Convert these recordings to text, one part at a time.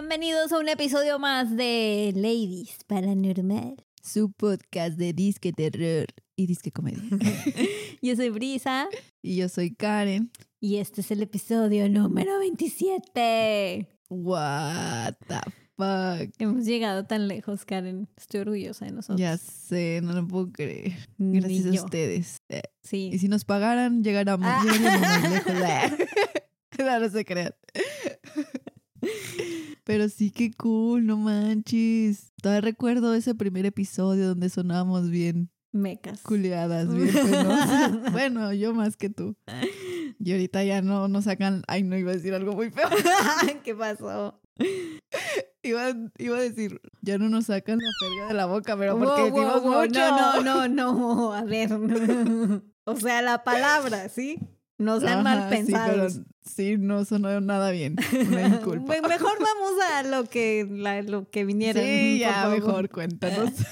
Bienvenidos a un episodio más de Ladies Paranormal. Su podcast de disque terror y disque comedia. Yo soy Brisa y yo soy Karen. y este es el episodio número 27. What the fuck. Hemos llegado tan lejos, Karen. Estoy orgullosa de nosotros. Ya sé, no lo puedo creer. Ni Gracias a yo. ustedes. Eh, Sí. Y si nos pagaran, llegáramos, Ah. más lejos. no, no se crean. Pero sí que cool, no manches. Todavía recuerdo ese primer episodio donde sonábamos bien Mecas. culeadas, bien penosas. bueno, yo más que tú. Y ahorita ya no nos sacan. Ay, no iba a decir algo muy feo. ¿Qué pasó? Iba, iba a decir, ya no nos sacan la perga de la boca, pero porque Wow, wow, decimos wow, mucho. No, no, no, no. A ver. o sea, la palabra, ¿sí? No sean mal Ajá, sí, pensados. pero sí, no sonó nada bien. Una disculpa. Mejor vamos a lo que, la- lo que vinieron. sí, ya, favor. mejor cuéntanos.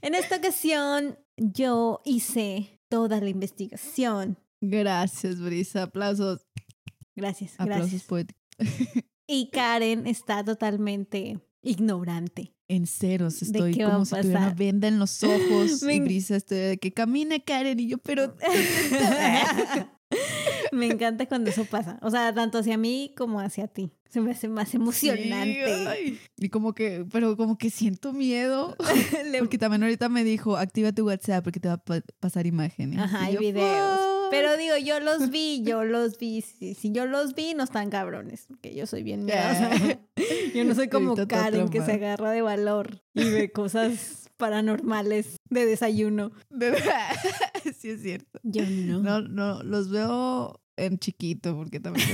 En esta ocasión, yo hice toda la investigación. Gracias, Brisa. Aplausos. Gracias, Aplausos gracias. poéticos. Y Karen está totalmente ignorante. En ceros, estoy como si tuviera una venda en los ojos. Me y Brisa, estoy de que camine, Karen. Y yo, pero. Me encanta cuando eso pasa. O sea, tanto hacia mí como hacia ti. Se me hace más emocionante. Sí. Y como que, pero como que siento miedo. Porque también ahorita me dijo, activa tu WhatsApp porque te va a pa- pasar imágenes. Ajá, Y yo, videos. Pero digo, yo los vi, yo los vi. Si, si yo los vi, no están cabrones. Porque yo soy bien miedosa. Yo no soy como Karen que se agarra de valor y ve cosas paranormales de desayuno. Sí es cierto. Yo no. No, no, los veo en chiquito porque también.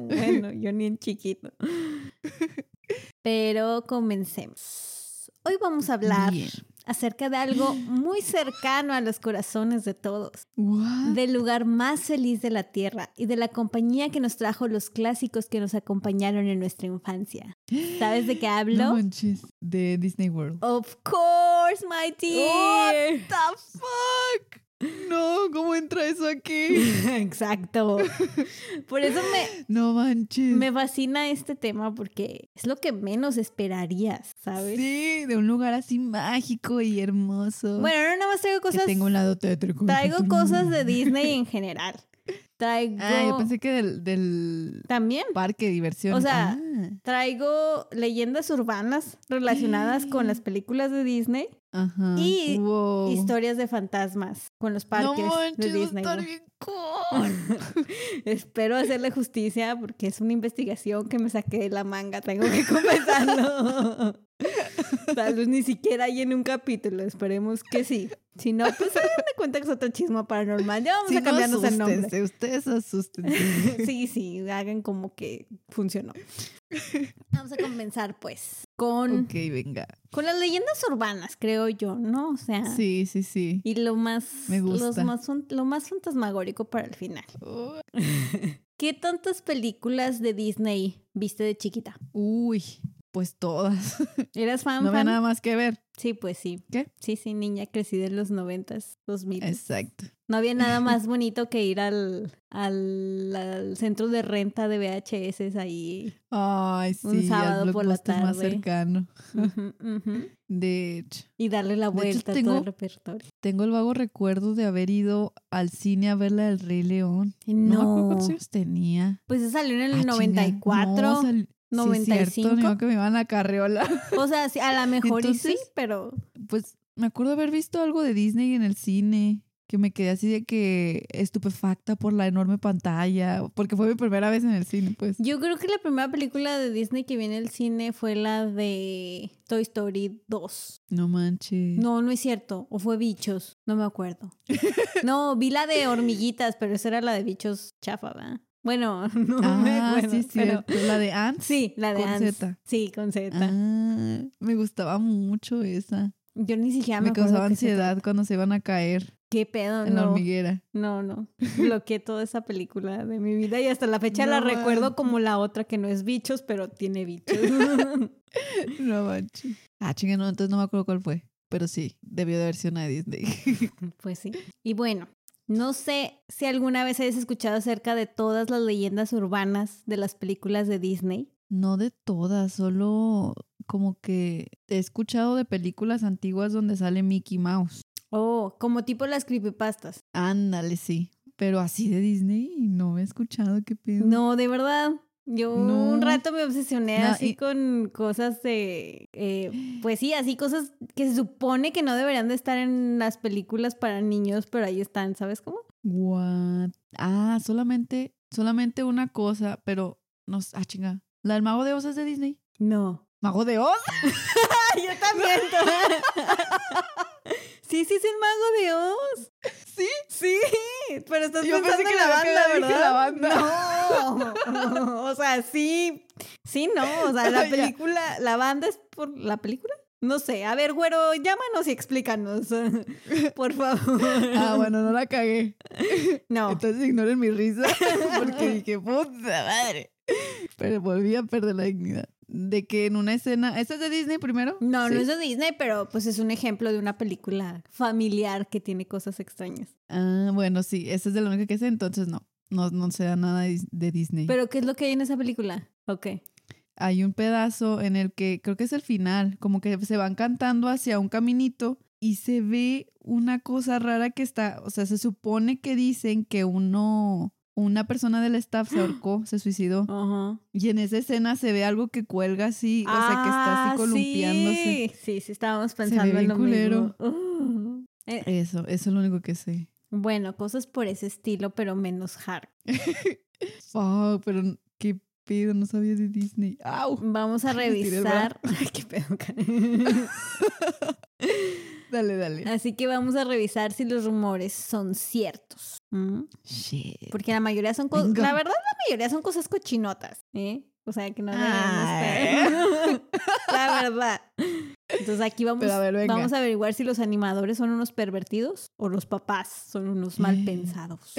bueno, yo ni en chiquito. Pero comencemos. Hoy vamos a hablar Bien. Acerca de algo muy cercano a los corazones de todos, What? del lugar más feliz de la tierra y de la compañía que nos trajo los clásicos que nos acompañaron en nuestra infancia. ¿Sabes de qué hablo? No manches. De Disney World. Of course, my dear. What the fuck? No, ¿cómo entra eso aquí? Exacto. Por eso me, No manches. me fascina este tema porque es lo que menos esperarías, ¿sabes? Sí, de un lugar así mágico y hermoso. Bueno, no nada más traigo que cosas. tengo un lado tétrico. Traigo cosas de Disney en general. Traigo. Ah, yo pensé que del, del También. parque de diversión. O sea, Ah, Traigo leyendas urbanas relacionadas con las películas de Disney. Ajá. y Wow. Historias de fantasmas con los parques no manches, de Disney. estar bien cool. Espero hacerle justicia porque es una investigación que me saqué de la manga. Tengo que confesarlo. Tal vez ni siquiera hay en un capítulo. Esperemos que sí. Si no, pues me cuenta que es otro chismo paranormal. Ya vamos Si a no, cambiarnos el nombre. Ustedes asustense. Sí, sí, hagan como que funcionó. Vamos a comenzar pues con, ok, venga. con las leyendas urbanas, creo yo, ¿no? O sea, Sí, sí, sí. y lo más, Me los gusta. más lo más fantasmagórico para el final. Oh, ¿Qué tantas películas de Disney viste de chiquita? Uy, pues todas. ¿Eras fan? No había nada más que ver. Sí, pues sí. ¿Qué? Sí, sí, niña, crecí de los noventas, dos mil. Exacto. No había nada más bonito que ir al, al, al centro de renta de VHS ahí. Ay, sí, Un sábado por la Blockbuster más tarde. cercano. De hecho, Y darle la hecho, vuelta a todo tengo- el repertorio. tengo el vago recuerdo de haber ido al cine a ver la del Rey León. No, me No. cuántos años tenía. Pues se salió en Ah, el chinga. 94. No, sal- Sí, es cierto, 95. ni modo que me iban a carriola. O sea, sí, a lo mejor y sí, pero Pues me acuerdo haber visto algo de Disney en el cine. Que me quedé así de que estupefacta por la enorme pantalla. Porque fue mi primera vez en el cine, pues. yo creo que la primera película de Disney que vi en el cine fue la de Toy Story 2. No manches. No, no es cierto. O fue Bichos. No me acuerdo. No, vi la de hormiguitas, pero esa era la de bichos chafa, ¿verdad? Bueno, no me Ah, acuerdo. sí, pero-. La de Ants. Sí, la de Con Ants. Z. Sí, con Z. Ah, me gustaba mucho esa. Yo ni siquiera me, me causaba ansiedad cuando se iban a caer ¿Qué pedo? en la hormiguera. no, no. Bloqueé toda esa película de mi vida y hasta la fecha la recuerdo como la otra que no es bichos, pero tiene bichos. No manches. Ah, chinga, no, entonces no me acuerdo cuál fue. Pero sí, debió de haber sido una de Disney. Pues sí. Y bueno, no sé si alguna vez hayas escuchado acerca de todas las leyendas urbanas de las películas de Disney. No de todas, solo como que he escuchado de películas antiguas donde sale Mickey Mouse. Oh, como tipo las creepypastas. Ándale, sí. Pero así de Disney no he escuchado qué pedo. No, de verdad. Yo un rato me obsesioné No, así y- con cosas de, eh, pues sí, así cosas que se supone que no deberían de estar en las películas para niños, pero ahí están, ¿sabes cómo? What? Ah, solamente, solamente una cosa, pero no, ah, chinga. ¿La del Mago de Oz es de Disney? No. ¿Mago de Oz? Yo también. sí, sí es el mago de Oz. Sí. Sí, pero estás Yo pensando pensé que en la banda, quedado, dije, ¿verdad? la No. o sea, sí. Sí, no. O sea, la película, la banda es por la película. No sé. A ver, güero, llámanos y explícanos. Por favor. Ah, bueno, no la cagué. No. Entonces ignoren mi risa porque dije, puta madre. Pero volví a perder la dignidad. De que en una escena. ¿Esta es de Disney primero? No, Sí. no es de Disney, pero pues es un ejemplo de una película familiar que tiene cosas extrañas. Ah, bueno, sí, esa es de la única que sé, entonces no. No, no sé nada de, Dis- de Disney. Pero ¿qué es lo que hay en esa película? Ok. Hay un pedazo en el que creo que es el final, como que se van cantando hacia un caminito y se ve una cosa rara que está, o sea, se supone que dicen que uno, una persona del staff se ahorcó, se suicidó. Ajá. Y en esa escena se ve algo que cuelga así, o sea, que está Ah, así columpiándose. Sí, sí, sí, estábamos ve pensando en lo culero. mismo. Uh. Eh, Eso, eso es lo único que sé. bueno, cosas por ese estilo, pero menos hard. Oh, pero qué pedo, no sabía de Disney. ¡Au! Vamos a revisar. Ay, qué pedo. Dale, dale. Así que vamos a revisar si los rumores son ciertos. ¿Mm? Shit. Porque la mayoría son cosas. La verdad, la mayoría son cosas cochinotas. ¿eh? O sea, que no Ay. estar. la verdad. Entonces aquí vamos, a ver, vamos a averiguar si los animadores son unos pervertidos o los papás son unos mal pensados.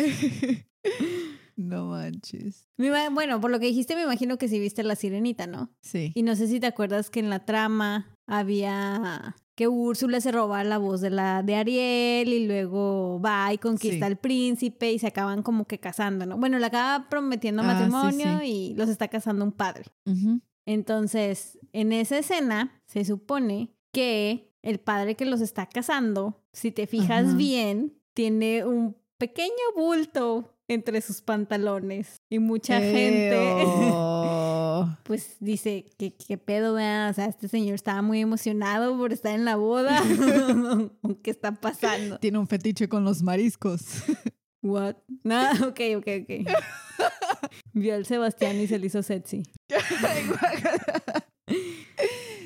no manches. Bueno, por lo que dijiste, me imagino que sí viste la sirenita, ¿no? Sí. Y no sé si te acuerdas que en la trama había que Úrsula se roba la voz de la de Ariel y luego va y conquista Sí. al príncipe y se acaban como que casando, ¿no? Bueno, le acaba prometiendo Ah, matrimonio sí. y los está casando un padre. Entonces, en esa escena se supone que el padre que los está casando, si te fijas bien, tiene un pequeño bulto entre sus pantalones y mucha gente Pues dice que qué pedo, vea? o sea, este señor estaba muy emocionado por estar en la boda. ¿Qué está pasando? Tiene un fetiche con los mariscos. What? No, ok, ok, ok. Vio al Sebastián y se le hizo sexy.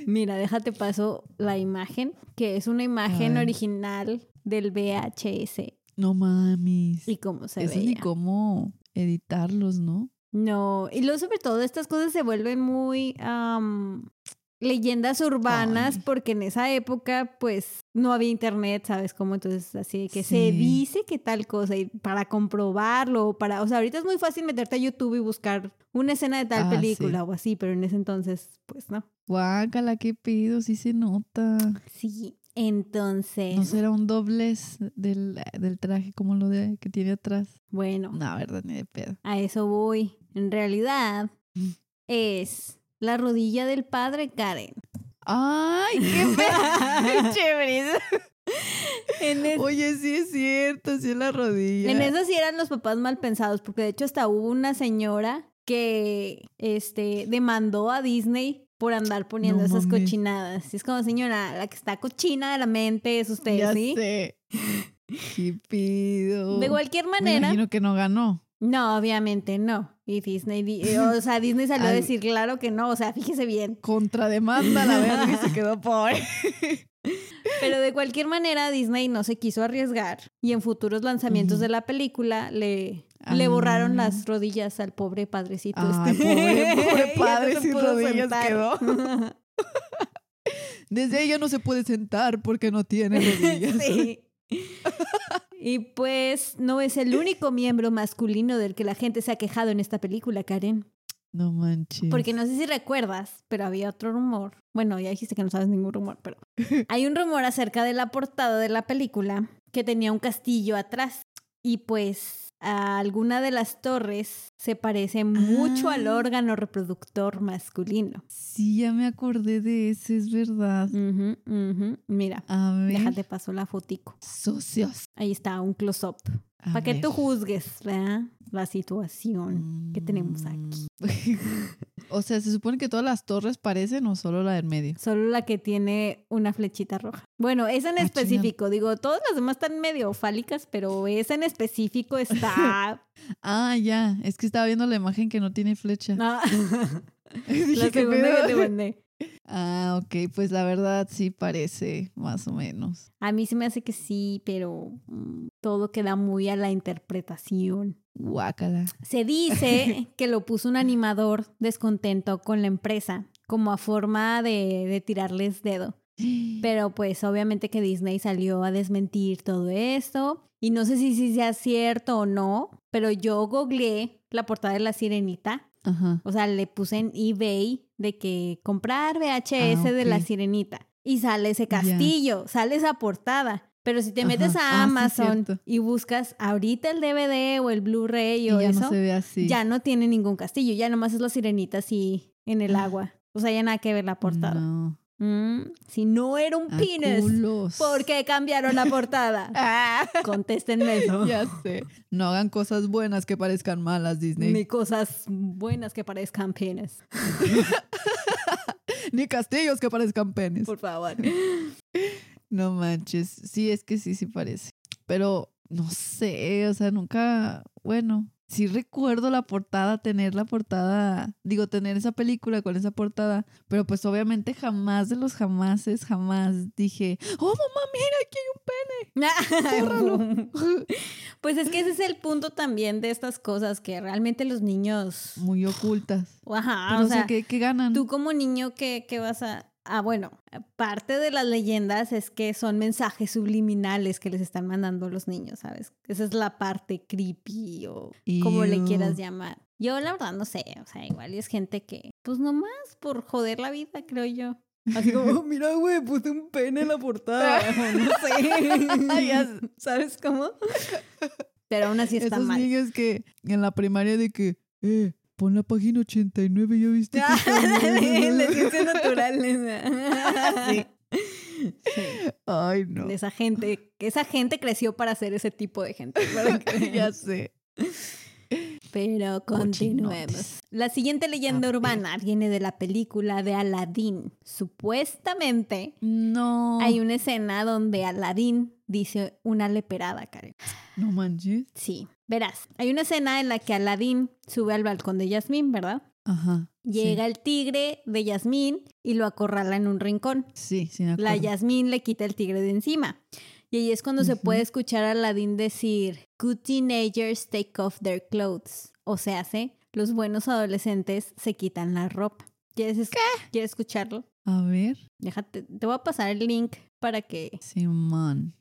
Mira, déjate paso la imagen, que es una imagen original del VHS no mamis. y cómo se Eso veía. ni cómo editarlos, ¿no? No, y luego sobre todo estas cosas se vuelven muy am, leyendas urbanas Ay. porque en esa época pues no había internet, ¿sabes cómo? Entonces así de que se dice que tal cosa y para comprobarlo, para, o sea, ahorita es muy fácil meterte a YouTube y buscar una escena de tal Ah, película sí. o así, pero en ese entonces pues no. Guácala, qué pido, sí se nota. Sí, entonces, ¿No será un doblez del, del traje como lo de que tiene atrás? bueno, No, verdad, ni de pedo. a eso voy. En realidad Mm. es la rodilla del padre Karen. ¡Ay, qué pedo! Chévere. Oye, sí es cierto, sí es la rodilla. En eso sí eran los papás mal pensados, porque de hecho hasta hubo una señora que este, demandó a Disney por andar poniendo No esas mames. cochinadas. Es como, señora, la que está cochina de la mente es usted, ya ¿sí? sé. ¿Qué pido? De cualquier Me manera, imagino que no ganó. no, obviamente no. Y Disney, di- eh, o sea, Disney salió a decir, claro que no, o sea, fíjese bien. Contrademanda la verga y se quedó pobre. Pero de cualquier manera, Disney no se quiso arriesgar y en futuros lanzamientos de la película le, le borraron Ah. las rodillas al pobre padrecito. Ay, este. pobre- pobre no padre sin rodillas sentar. quedó. Desde ella no se puede sentar porque no tiene rodillas. Sí. Y pues no es el único miembro masculino del que la gente se ha quejado en esta película, Karen. No manches. Porque no sé si recuerdas, pero había otro rumor. Bueno, ya dijiste que no sabes ningún rumor, pero hay un rumor acerca de la portada de la película que tenía un castillo atrás. Y pues a alguna de las torres se parece mucho al Ah. órgano reproductor masculino. Sí, ya me acordé de ese, es verdad. Mira, A ver. déjate paso la fotico. Socios. Ahí está, un close-up. A Para que tú juzgues, ¿verdad? La situación que tenemos aquí. O sea, ¿se supone que todas las torres parecen o solo la del medio? Solo la que tiene una flechita roja. Bueno, esa en Ah, específico. Digo, todas las demás están medio fálicas, pero esa en específico está... Ah, ya. Es que estaba viendo la imagen que no tiene flecha. Ah, Dije, la ¿qué segunda que te mandé. Ah, ok. Pues la verdad sí parece, más o menos. A mí se me hace que sí, pero mm, todo queda muy a la interpretación. Guácala. Se dice que lo puso un animador descontento con la empresa, como a forma de, de tirarles dedo. Pero pues obviamente que Disney salió a desmentir todo esto. Y no sé si, si sea cierto o no, pero yo googleé la portada de la sirenita. Ajá. O sea, le puse en eBay de que comprar VHS Ah, de la sirenita. Y sale ese castillo, sale esa portada. Pero si te metes Ajá. a Ah, sí, Amazon y buscas ahorita el DVD o el Blu-ray o ya eso, no se ve así. ya no tiene ningún castillo, ya nomás es la sirenita así en el Ah. agua. O sea, ya nada que ver la portada. No. Mm, si no era un culos. ¿por qué cambiaron la portada? Contéstenme eso. Ya sé. No hagan cosas buenas que parezcan malas, Disney. Ni Ni, cosas buenas que parezcan penes. castillos que parezcan penes. Por favor. No manches. Sí, es que sí, sí parece. Pero no sé, o sea, nunca. Bueno, sí recuerdo la portada, tener la portada. Digo, tener esa película con esa portada. Pero pues obviamente jamás de los jamases, jamás dije, oh mamá, mira, aquí pues es que ese es el punto también de estas cosas que realmente los niños. hay un muy ocultas. Ajá, Pero, o sea, ¿qué, qué ganan? tú como niño, ¿qué, qué vas a.? Ah, bueno, parte de las leyendas es que son mensajes subliminales que les están mandando los niños, ¿sabes? Esa es la parte creepy o como le quieras llamar. Yo la verdad no sé, o sea, igual es gente que, pues nomás por joder la vida, creo yo. Así como, "Oh, mira, güey, puse un pene en la portada. no sé. ¿Sabes cómo? Pero aún así está Esos mal. niños que en la primaria de que, eh, pon la página 89, ¿ya viste? que está Dale, bien?" de ciencias naturales. Sí. Sí. Ay, no. Esa gente, esa gente creció para ser ese tipo de gente. que- ya sé. Pero continuemos. La siguiente leyenda urbana viene de la película de Aladdin. Supuestamente No. hay una escena donde Aladdin dice una leperada, Karen. No manches. Sí. Verás, hay una escena en la que Aladdin sube al balcón de Yasmín, ¿verdad? Ajá. sí. Llega el tigre de Yasmín y lo acorrala en un rincón. Sí, sí, me La. Yasmín le quita el tigre de encima. Y ahí es cuando se puede escuchar a Aladdin decir, Good teenagers take off their clothes. O sea, ¿sí? los buenos adolescentes se quitan la ropa. ¿Quieres, es- ¿Quieres escucharlo? A ver. Déjate, te voy a pasar el link para que... Simón.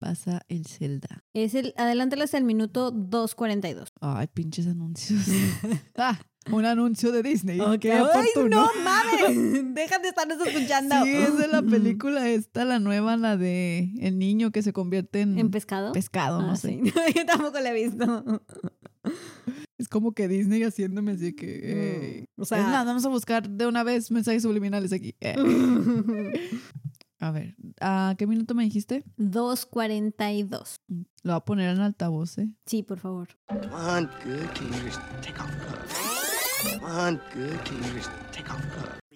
Pasa el Zelda. Es el, adelántale hasta el minuto 2.42. Ay, pinches anuncios. ah, un anuncio de Disney. Qué ¡Ay, no mames! Deja de estarnos escuchando. Sí, es de la película esta, la nueva, la de el niño que se convierte en, ¿En pescado? pescado, no Ah, sé. sí. Yo tampoco la he visto. Es como que Disney haciéndome así que... eh, O es más, vamos a buscar de una vez mensajes subliminales aquí. Eh, A ver, ¿a qué minuto me dijiste? 2.42. Lo voy a poner en altavoz, ¿eh? Sí, por favor.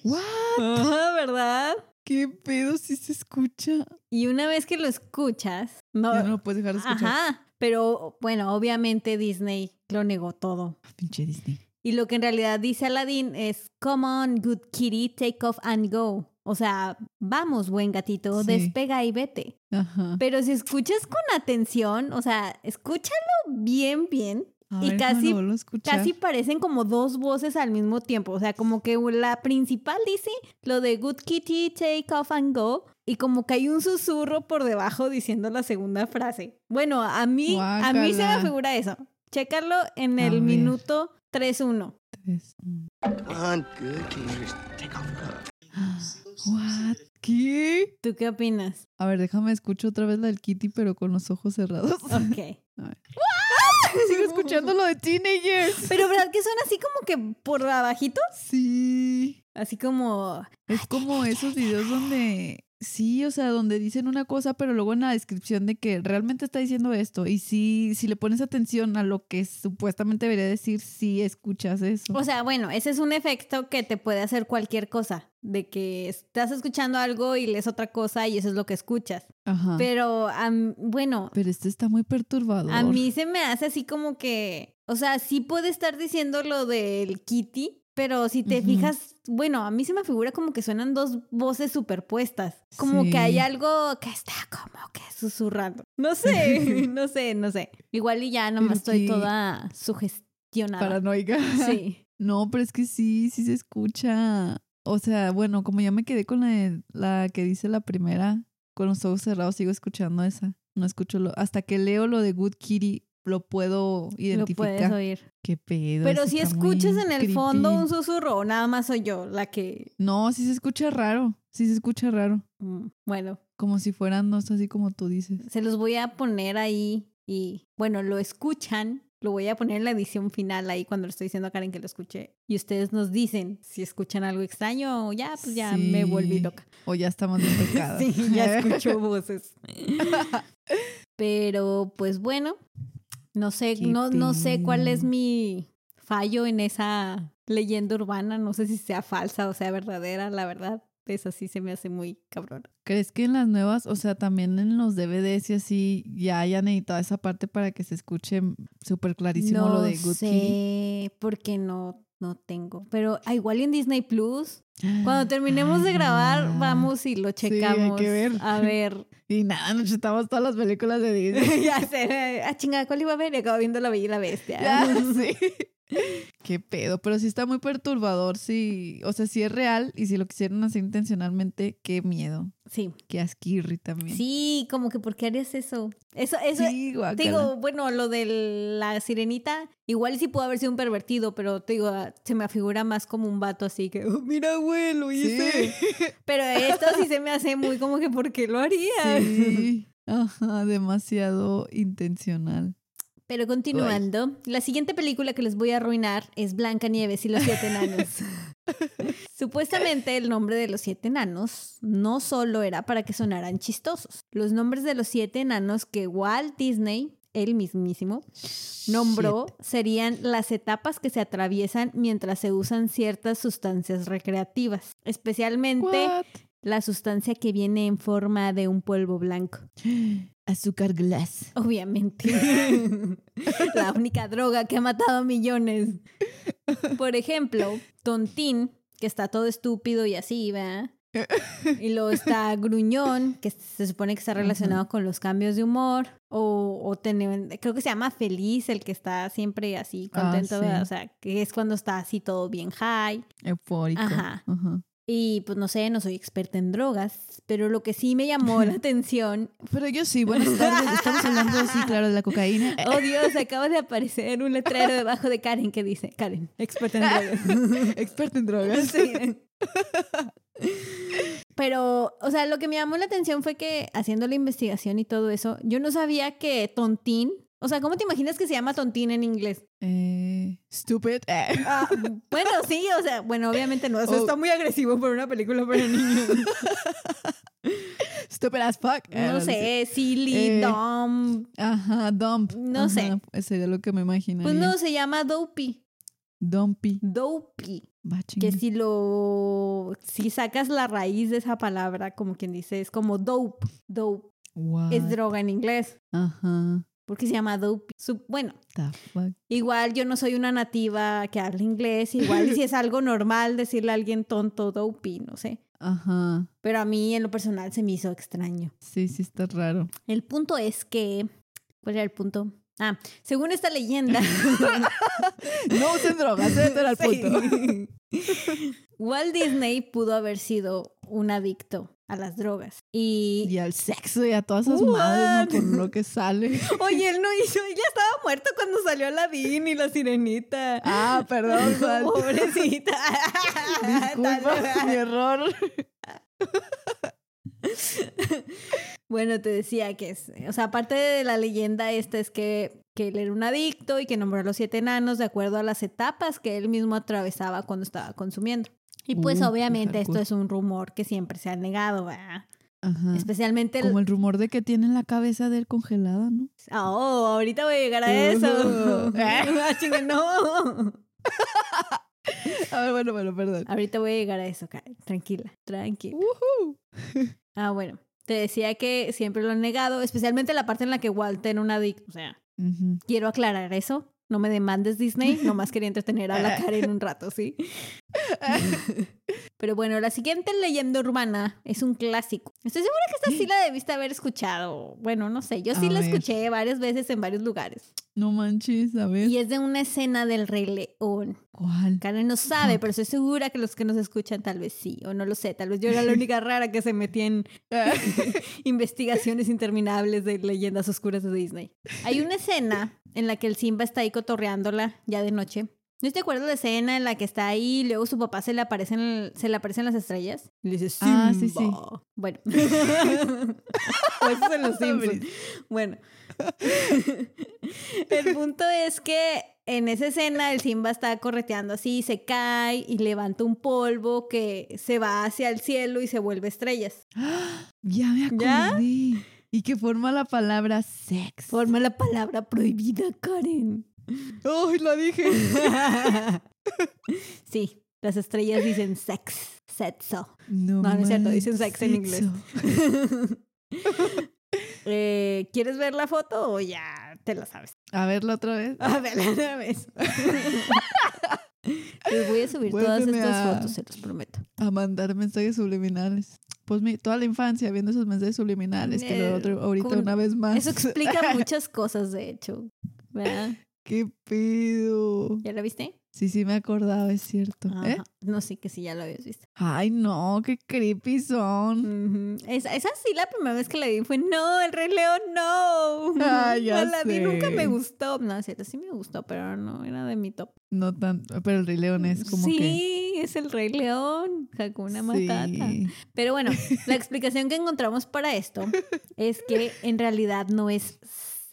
¿What? Ah, ¿Verdad? ¿Qué pedo si se escucha? Y una vez que lo escuchas, no, Ya no lo puedes dejar de escuchar. ajá, pero bueno, obviamente Disney lo negó todo. Ah, Pinche Disney. Y lo que en realidad dice Aladdin es, come on, good kitty, take off and go. O sea, vamos, buen gatito, Sí. despega y vete. Ajá. Pero si escuchas con atención, o sea, escúchalo bien, bien. A y ver, casi-. Casi parecen como dos voces al mismo tiempo. O sea, como que la principal dice lo de Good Kitty, take off and go. Y como que hay un susurro por debajo diciendo la segunda frase. Bueno, a mí, a mí se me figura eso. Chécalo en el minuto 3-1. Tres, mm. Come on, good. Can you just take off the clothes? What? ¿Qué? ¿Tú qué opinas? A ver, déjame escucho otra vez la del Kitty, pero con los ojos cerrados. Ok. A ver. Sigo escuchando lo de Teenagers. Pero ¿verdad que son así como que por abajito? Sí. Así como... Es como esos videos donde Sí, o sea, donde dicen una cosa, pero luego en la descripción de que realmente está diciendo esto. Y sí, si le pones atención a lo que supuestamente debería decir, sí escuchas eso. O sea, bueno, ese es un efecto que te puede hacer cualquier cosa. De que estás escuchando algo y lees otra cosa y eso es lo que escuchas. Ajá. Pero, am- bueno, Pero este está muy perturbador. a mí se me hace así como que... O sea, sí puede estar diciendo lo del Kitty, pero si te fijas, bueno, a mí se me figura como que suenan dos voces superpuestas. Como que hay algo que está como que susurrando. No sé, no sé, no sé. Igual y ya nomás estoy toda sugestionada. Paranoica. Sí. No, pero es que sí, sí se escucha. O sea, bueno, como ya me quedé con la, la que dice la primera, con los ojos cerrados sigo escuchando esa. No escucho lo. Hasta que leo lo de Good Kitty, lo puedo Lo identificar. puedes oír. Qué pedo. Pero si escuchas en el fondo un susurro, o nada más soy yo la que. No, sí se escucha raro. Sí se escucha raro. Mm, Bueno, Como si fueran dos, así como tú dices. se los voy a poner ahí y, bueno, lo escuchan. Lo voy a poner en la edición final ahí cuando le estoy diciendo a Karen que lo escuché. Y ustedes nos dicen si escuchan algo extraño o ya, pues ya me volví loca. O ya estamos bien tocadas. Sí, ya escucho voces. Pero pues bueno, no sé, no, no sé cuál es mi fallo en esa leyenda urbana. No sé si sea falsa o sea verdadera, la verdad. Esa sí se me hace muy cabrón. ¿Crees que en las nuevas, o sea, también en los DVDs y así, ya hayan editado esa parte para que se escuche súper clarísimo no lo de Good sé, porque no, no tengo. Pero ah, igual en Disney Plus, cuando terminemos de grabar, vamos y lo Sí, hay checamos. que ver. A ver. Y nada, nos chutamos todas las películas de Disney. ya sé. Ah, chingada, ¿cuál iba a ver? Y acabo viendo La Bella y la Bestia. Ya, sí. Qué pedo, pero sí está muy perturbador, sí. O sea, sí es real y si lo quisieron hacer intencionalmente, qué miedo. Sí. Qué asquirri también. Sí, como que ¿por qué harías eso? Eso, eso, Sí, te digo, bueno, lo de la sirenita, igual sí pudo haber sido un pervertido, pero te digo, ah, se me afigura más como un vato así que, "Oh, mira, güey, lo hice. Sí. Pero esto sí se me hace muy como que, ¿por qué lo harías? Sí. Ajá, demasiado intencional. Pero continuando, la siguiente película que les voy a arruinar es Blanca Nieves y los siete enanos. Supuestamente el nombre de los siete enanos no solo era para que sonaran chistosos. Los nombres de los siete enanos que Walt Disney, él mismísimo, nombró serían las etapas que se atraviesan mientras se usan ciertas sustancias recreativas, especialmente What? la sustancia que viene en forma de un polvo blanco. Azúcar glass. Obviamente. la única droga que ha matado a millones. Por ejemplo, Tontín, que está todo estúpido y así, ¿verdad? Y luego está Gruñón, que se supone que está relacionado con los cambios de humor. O, o tener- creo que se llama Feliz, el que está siempre así Ah, contento, sí. ¿verdad? o sea, que es cuando está así todo bien high. Eufórico. Ajá. Ajá. Y pues no sé, no soy experta en drogas, pero lo que sí me llamó la atención Pero yo sí, buenas tardes. Estamos hablando, sí, claro, de la cocaína. Oh Dios, acaba de aparecer un letrero debajo de Karen que dice, Karen, experta en drogas. Experto en drogas. Sí. Pero, o sea, lo que me llamó la atención fue que haciendo la investigación y todo eso, yo no sabía que tontín, o sea, ¿cómo te imaginas que se llama tontín en inglés? Eh, stupid. Eh. Ah, bueno, sí, o sea, bueno, obviamente no, eso Oh. está muy agresivo para una película para niños. Stupid as fuck. Eh, No algo sé, silly, Eh, dumb. Ajá, dump. No sé. Ajá, Sería lo que me imaginaría. Pues no, se llama dopey. Dumpy. Dopey. Que si lo si sacas la raíz de esa palabra como quien dice es como dope dope What? es droga en inglés Ajá. Porque se llama dope Su- bueno igual yo no soy una nativa que habla inglés igual si es algo normal decirle a alguien tonto dopey no sé Ajá. pero a mí en lo personal se me hizo extraño Sí, sí está raro. el punto es que ¿cuál era el punto? Ah, según esta leyenda, No usen drogas, ese era el punto. Walt Disney pudo haber sido un adicto a las drogas. Y, Y al sexo y a todas esas madres, ¿no? Por lo que sale. oye, él no hizo, él ya estaba muerto cuando salió Aladdin y la sirenita. Ah, perdón. Pobrecita. Disculpa, mi error. Bueno, te decía que es, o sea, aparte de la leyenda esta es que que él era un adicto y que nombró a los siete enanos de acuerdo a las etapas que él mismo atravesaba cuando estaba consumiendo. Y pues Uh, obviamente esto es un rumor que siempre se ha negado, ¿verdad? Ajá. Especialmente el... Como el rumor de que tienen la cabeza de él congelada, ¿no? Oh, ahorita voy a llegar a eso. Ah, chinga, no. A ver, bueno, bueno, perdón. Ahorita voy a llegar a eso, Karen. Tranquila, tranquila. Ah, bueno. Te decía que siempre lo han negado, especialmente la parte en la que Walt era un adicto. O sea, quiero aclarar eso. No me demandes Disney, nomás quería entretener a la Karen un rato, ¿sí? Pero bueno, la siguiente leyenda urbana es un clásico. Estoy segura que esta sí la debiste haber escuchado. Bueno, no sé, yo sí A la ver. escuché varias veces en varios lugares. No manches, a ver. Y es de una escena del Rey León. ¿Cuál? Karen no sabe, pero estoy segura que los que nos escuchan tal vez sí, o no lo sé. Tal vez yo era la única rara que se metía en investigaciones interminables de leyendas oscuras de Disney. Hay una escena en la que el Simba está ahí cotorreándola ya de noche. ¿No te acuerdas de la escena en la que está ahí y luego su papá se le aparecen, se le aparecen las estrellas? Y le dice, Simba. Ah, sí, sí. Bueno. o eso es en los Simpsons. Bueno. el punto es que en esa escena el Simba está correteando así, se cae y levanta un polvo que se va hacia el cielo y se vuelve estrellas. Ya me ¿Ya? acordé. Y que forma la palabra sex. Forma la palabra prohibida, Karen. ¡Ay, la dije! sí, las estrellas dicen sex, sexo. No, No, no es cierto, dicen sex en inglés. Eh, ¿Quieres ver la foto o ya te la sabes? A verla otra vez. A ver, una vez. Les voy a subir todas estas a- fotos, se los prometo. A mandar mensajes subliminales. Pues mi, toda la infancia viendo esos mensajes subliminales. Que Eh, lo otro, ahorita con- una vez más. Eso explica muchas cosas, de hecho. ¿Verdad? ¿Qué pido? ¿Ya la viste? Sí, sí me acordaba, es cierto. ¿Eh? Ajá. No, sí, que sí, ya lo habías visto. Ay, no, qué creepy son. Esa, esa sí, la primera vez que la vi fue, no, el Rey León, no. Ay, ya No la vi, nunca me gustó. No, es cierto, sí me gustó, pero no era de mi top. No tanto, pero el Rey León es como sí, que. es el Rey León, Hakuna Matata. Sí. Pero bueno, la explicación que encontramos para esto es que en realidad no es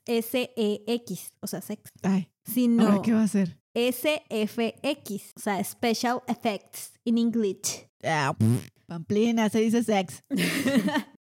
S-E-X, o sea, sex, Ay, sino ¿ahora qué va a hacer? S-F-X, o sea, Special Effects in English. Ah, pff, Pamplina, se dice sex.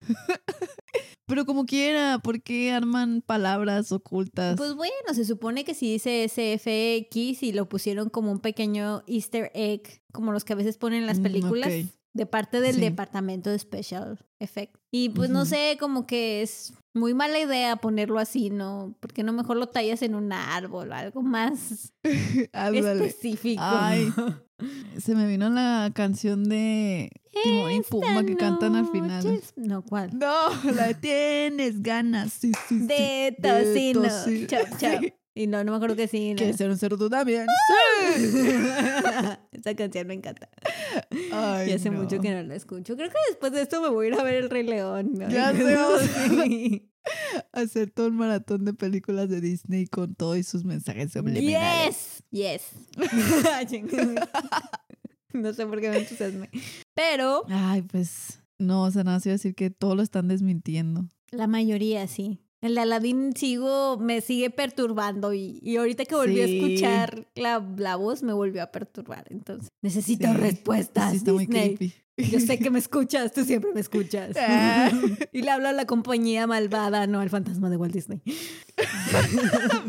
Pero como quiera, ¿por qué arman palabras ocultas? Pues bueno, se supone que si dice SFX y lo pusieron como un pequeño easter egg, como los que a veces ponen en las Mm, películas. De parte del Sí. departamento de Special Effects. Y pues no sé, como que es muy mala idea ponerlo así, ¿no? Porque no mejor lo tallas en un árbol o algo más específico. Ay, Se me vino la canción de Timón y Pumba que cantan al final. No, ¿cuál? No, la de tienes ganas, sí, sí, sí. De tocino. tocino. Chao, chao. Sí. Y no, no me acuerdo que sí. no. ¿Quieres ser un cerdo tú también? Esa canción me encanta. Ay, y hace no. mucho que no la escucho. Creo que después de esto me voy a ir a ver El Rey León. ¿no? Ya sé, Sí. Hacer todo un maratón de películas de Disney con todos sus mensajes subliminales. Yes, yes. no sé por qué me entusiasmé. Pero Ay, pues no, o sea, nada, se iba a decir que todo lo están desmintiendo. la mayoría sí. El de Aladdin sigo, me sigue perturbando y, y ahorita que volví a escuchar la, la voz me volvió a perturbar. Entonces, necesito Sí, respuestas. Sí, está muy Disney. creepy. Yo sé que me escuchas, tú siempre me escuchas. Ah. y le hablo a la compañía malvada, no al fantasma de Walt Disney.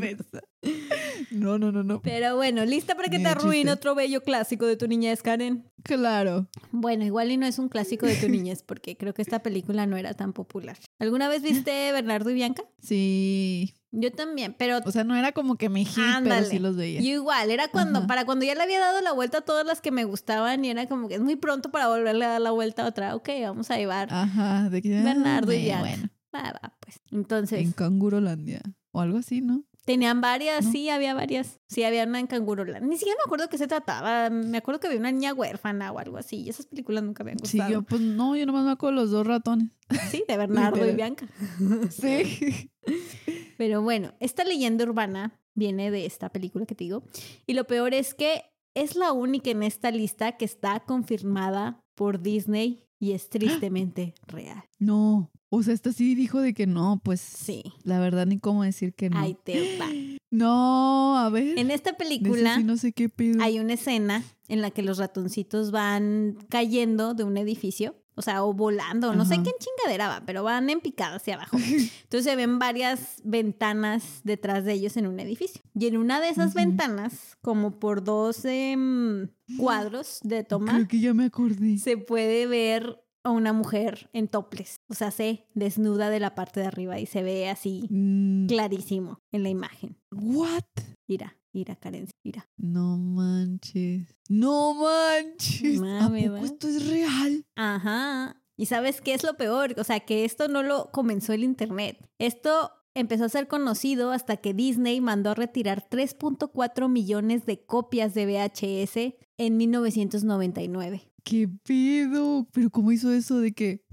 No, no, no, no. Pero bueno, ¿lista para que te arruine otro bello clásico de tu niñez, Karen? Claro. Bueno, igual y no es un clásico de tu niñez porque creo que esta película no era tan popular. ¿Alguna vez viste Bernardo y Bianca? Sí. Yo también, pero O sea, no era como que mi hit, pero sí los veía. yo igual, era cuando, Ajá. para cuando ya le había dado la vuelta a todas las que me gustaban y era como que es muy pronto para volverle a dar la vuelta a otra. Ok, vamos a llevar. Ajá, de que Bernardo y ah, Bianca. Bueno, Va, va, pues. Entonces, en Cangurolandia o algo así, ¿no? Tenían varias, ¿No? sí, había varias. Sí, había una en Canguroland. Ni siquiera me acuerdo qué se trataba. Me acuerdo que había una niña huérfana o algo así. Y esas películas nunca me han Sí, gustado. yo pues no, yo nomás me acuerdo de los dos ratones. Sí, de Bernardo y. Bianca. Sí. Pero bueno, esta leyenda urbana viene de esta película que te digo. Y lo peor es que es la única en esta lista que está confirmada por Disney y es tristemente real. No. O sea, esta sí dijo de que no, pues Sí. la verdad ni cómo decir que no. Ahí te va. No, a ver. En esta película sí no sé qué pedo. hay una escena en la que los ratoncitos van cayendo de un edificio. O sea, o volando, no sé qué chingadera va, pero van en picada hacia abajo. Entonces se ven varias ventanas detrás de ellos en un edificio. Y en una de esas ventanas, como por dos em, cuadros de toma, Creo que ya me acordé. se puede ver a una mujer en toples. O sea, se desnuda de la parte de arriba y se ve así Mm, clarísimo en la imagen. What? Mira, mira, Karen, mira. No manches. No manches. Mami, ¿A poco esto es real? Ajá. ¿Y sabes qué es lo peor? O sea, que esto no lo comenzó el Internet. Esto empezó a ser conocido hasta que Disney mandó a retirar 3.4 millones de copias de VHS en 1999. ¿Qué pedo? Pero ¿cómo hizo eso de que...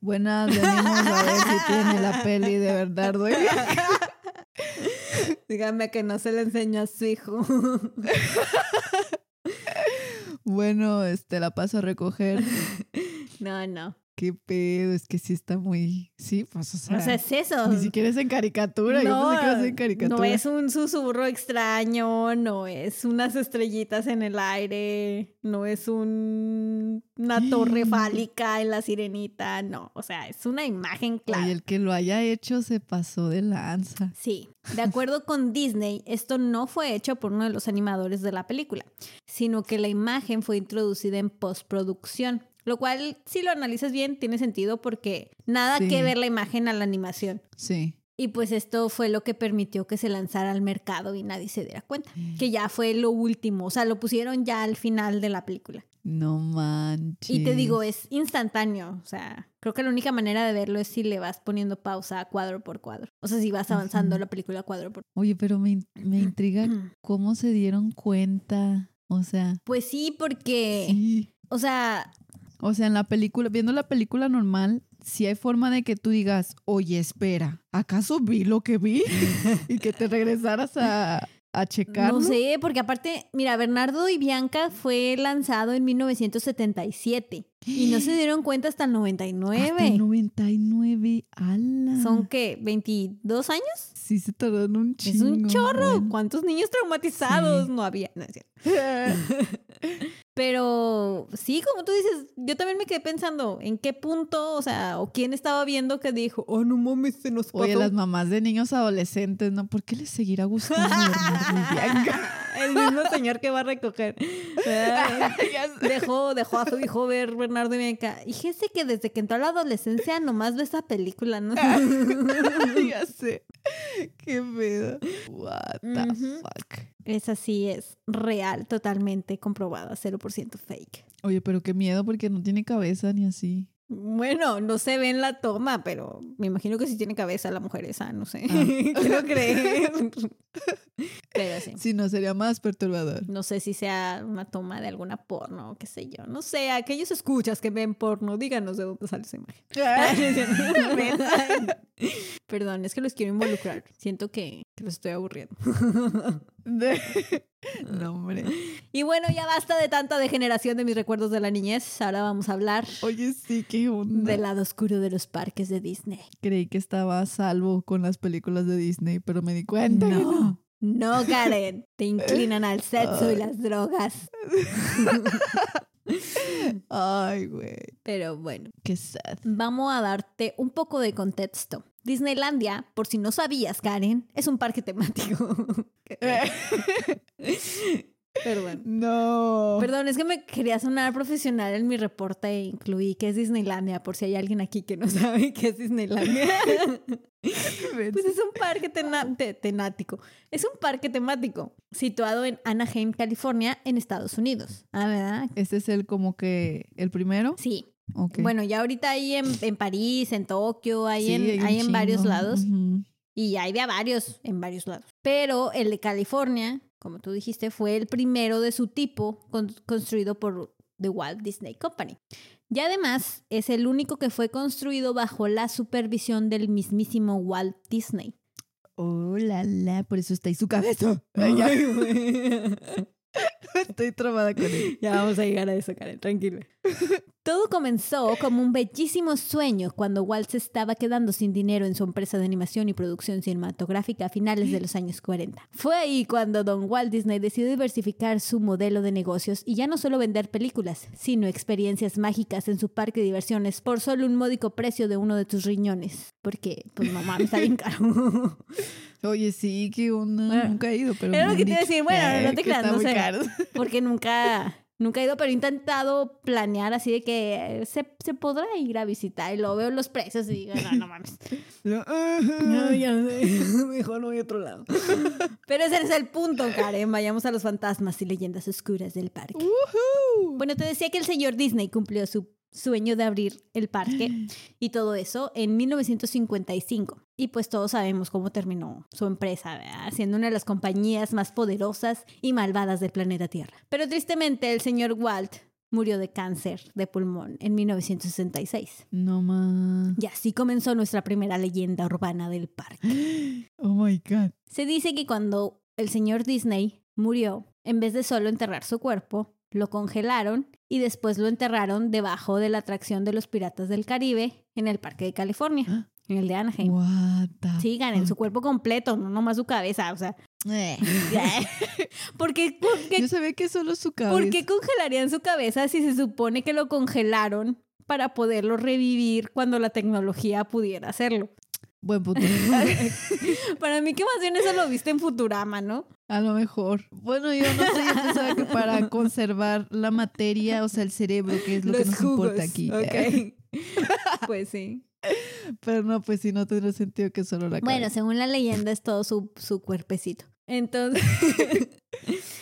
Buenas, venimos a ver si tiene la peli de verdad, güey. Dígame que no se le enseñó a su hijo. Bueno, este, la paso a recoger. no, no. ¿Qué pedo? Es que sí está muy... Sí, pues, o sea... O sea, es eso. Ni siquiera es en caricatura. Yo pensé que iba a ser en caricatura. no es un susurro extraño, no es unas estrellitas en el aire, no es un, una torre fálica en la sirenita, no, o sea, es una imagen clara. Oye, el que lo haya hecho se pasó de lanza. Sí, de acuerdo con Disney, esto no fue hecho por uno de los animadores de la película, sino que la imagen fue introducida en postproducción. Lo cual, si lo analizas bien, tiene sentido porque nada Sí. que ver la imagen a la animación. Sí. Y pues esto fue lo que permitió que se lanzara al mercado y nadie se diera cuenta. Que ya fue lo último, o sea, lo pusieron ya al final de la película. No manches. Y te digo, es instantáneo, o sea, creo que la única manera de verlo es si le vas poniendo pausa cuadro por cuadro. O sea, si vas avanzando la película cuadro por Oye, pero me, me intriga cómo se dieron cuenta. O sea, Pues sí, porque, sí. o sea, O sea, en la película, viendo la película normal, sí hay forma de que tú digas, oye, espera, ¿acaso vi lo que vi? y que te regresaras a, a checarlo. no sé, porque aparte, mira, Bernardo y Bianca fue lanzado en 1977 y no se dieron cuenta hasta el 99. Hasta el 99, ala. ¿Son qué? ¿22 años? Sí, se tardaron un chingo. Es un chorro. bueno. ¿Cuántos niños traumatizados Sí. no había? No. Pero sí, como tú dices, yo también me quedé pensando en qué punto, o sea, o quién estaba viendo que dijo, oh, no mames, se nos pasó. Oye, las mamás de niños adolescentes, ¿no? ¿Por qué les seguirá gustando? El mismo señor que va a recoger. dejó, dejó a su hijo ver Bernardo y Bianca. Y fíjese que desde que entró a la adolescencia nomás ve esa película, ¿no? ya sé. Qué pedo. What the fuck. Esa sí es real, totalmente comprobada, 0% fake. Oye, pero qué miedo porque no tiene cabeza ni así. Bueno, no se ve en la toma, pero me imagino que sí tiene cabeza la mujer esa, no sé. Ah. Quiero creer. pero sí. Si no, sería más perturbador. No sé si sea una toma de alguna porno o qué sé yo. No sé, aquellos escuchas que ven porno, díganos de dónde sale esa imagen. Perdón, es que los quiero involucrar. Siento que, que los estoy aburriendo. De- No, hombre. Y bueno, ya basta de tanta degeneración de mis recuerdos de la niñez. Ahora vamos a hablar Oye, sí, qué onda. del lado oscuro de los parques de Disney. Creí que estaba a salvo con las películas de Disney, pero me di cuenta que no. No, no, Karen. Te inclinan al sexo y las drogas. Ay, güey. Pero bueno, Qué sad. vamos a darte un poco de contexto. Disneylandia, por si no sabías, Karen, es un parque temático. Perdón. No. Perdón, es que me quería sonar profesional en mi reporte e incluí que es Disneylandia, por si hay alguien aquí que no sabe qué es Disneylandia. Pues es un parque te- temático. Es un parque temático situado en Anaheim, California, en Estados Unidos. Ah, ¿verdad? Este es el como que el primero. Sí. Ok. Bueno, ya ahorita hay en, en París, en Tokio, hay Sí, en, un hay en varios lados. Y hay de varios en varios lados. Pero el de California, como tú dijiste, fue el primero de su tipo con- construido por The Walt Disney Company. Y además es el único que fue construido bajo la supervisión del mismísimo Walt Disney. Oh, la, la, por eso está ahí su cabeza. Ay. Estoy trabada con él. Ya vamos a llegar a eso, Karen, tranquila. Todo comenzó como un bellísimo sueño cuando Walt se estaba quedando sin dinero en su empresa de animación y producción cinematográfica a finales de los años 40. Fue ahí cuando Don Walt Disney decidió diversificar su modelo de negocios y ya no solo vender películas, sino experiencias mágicas en su parque de diversiones por solo un módico precio de uno de tus riñones. Porque, pues mamá, está bien caro. Oye, sí, que una Bueno, nunca he ido, pero era lo que te iba a decir, bueno, no te que creas, no sé. caro. Porque nunca, nunca he ido, pero he intentado planear así de que se, se podrá ir a visitar y lo veo los precios y digo, no, no mames. No, ya sé. Mejor no voy a otro lado. Pero ese es el punto, Karen. Vayamos a los fantasmas y leyendas oscuras del parque. Bueno, te decía que el señor Disney cumplió su sueño de abrir el parque y todo eso en 1955. Y pues todos sabemos cómo terminó su empresa, ¿verdad? siendo una de las compañías más poderosas y malvadas del planeta Tierra. Pero tristemente el señor Walt murió de cáncer de pulmón en 1966. No más. Y así comenzó nuestra primera leyenda urbana del parque. Oh my God. Se dice que cuando el señor Disney murió, en vez de solo enterrar su cuerpo, lo congelaron y después lo enterraron debajo de la atracción de los piratas del Caribe en el Parque de California, en el de Anaheim. What the Sigan en su cuerpo completo, no nomás su cabeza, o sea. Eh. ¿Por qué, por qué- Yo sabía que solo su cabeza. por qué congelarían su cabeza si se supone que lo congelaron para poderlo revivir cuando la tecnología pudiera hacerlo? Buen punto. Para mí que más bien eso lo viste en Futurama, ¿no? A lo mejor. Bueno, yo no sé, yo pensaba que para conservar la materia, o sea, el cerebro, que es lo que nos jugos, importa aquí. ok. pues sí. Pero no, pues sí, no tendría sentido que solo la Bueno, cabeza. según la leyenda es todo su, su cuerpecito. Entonces,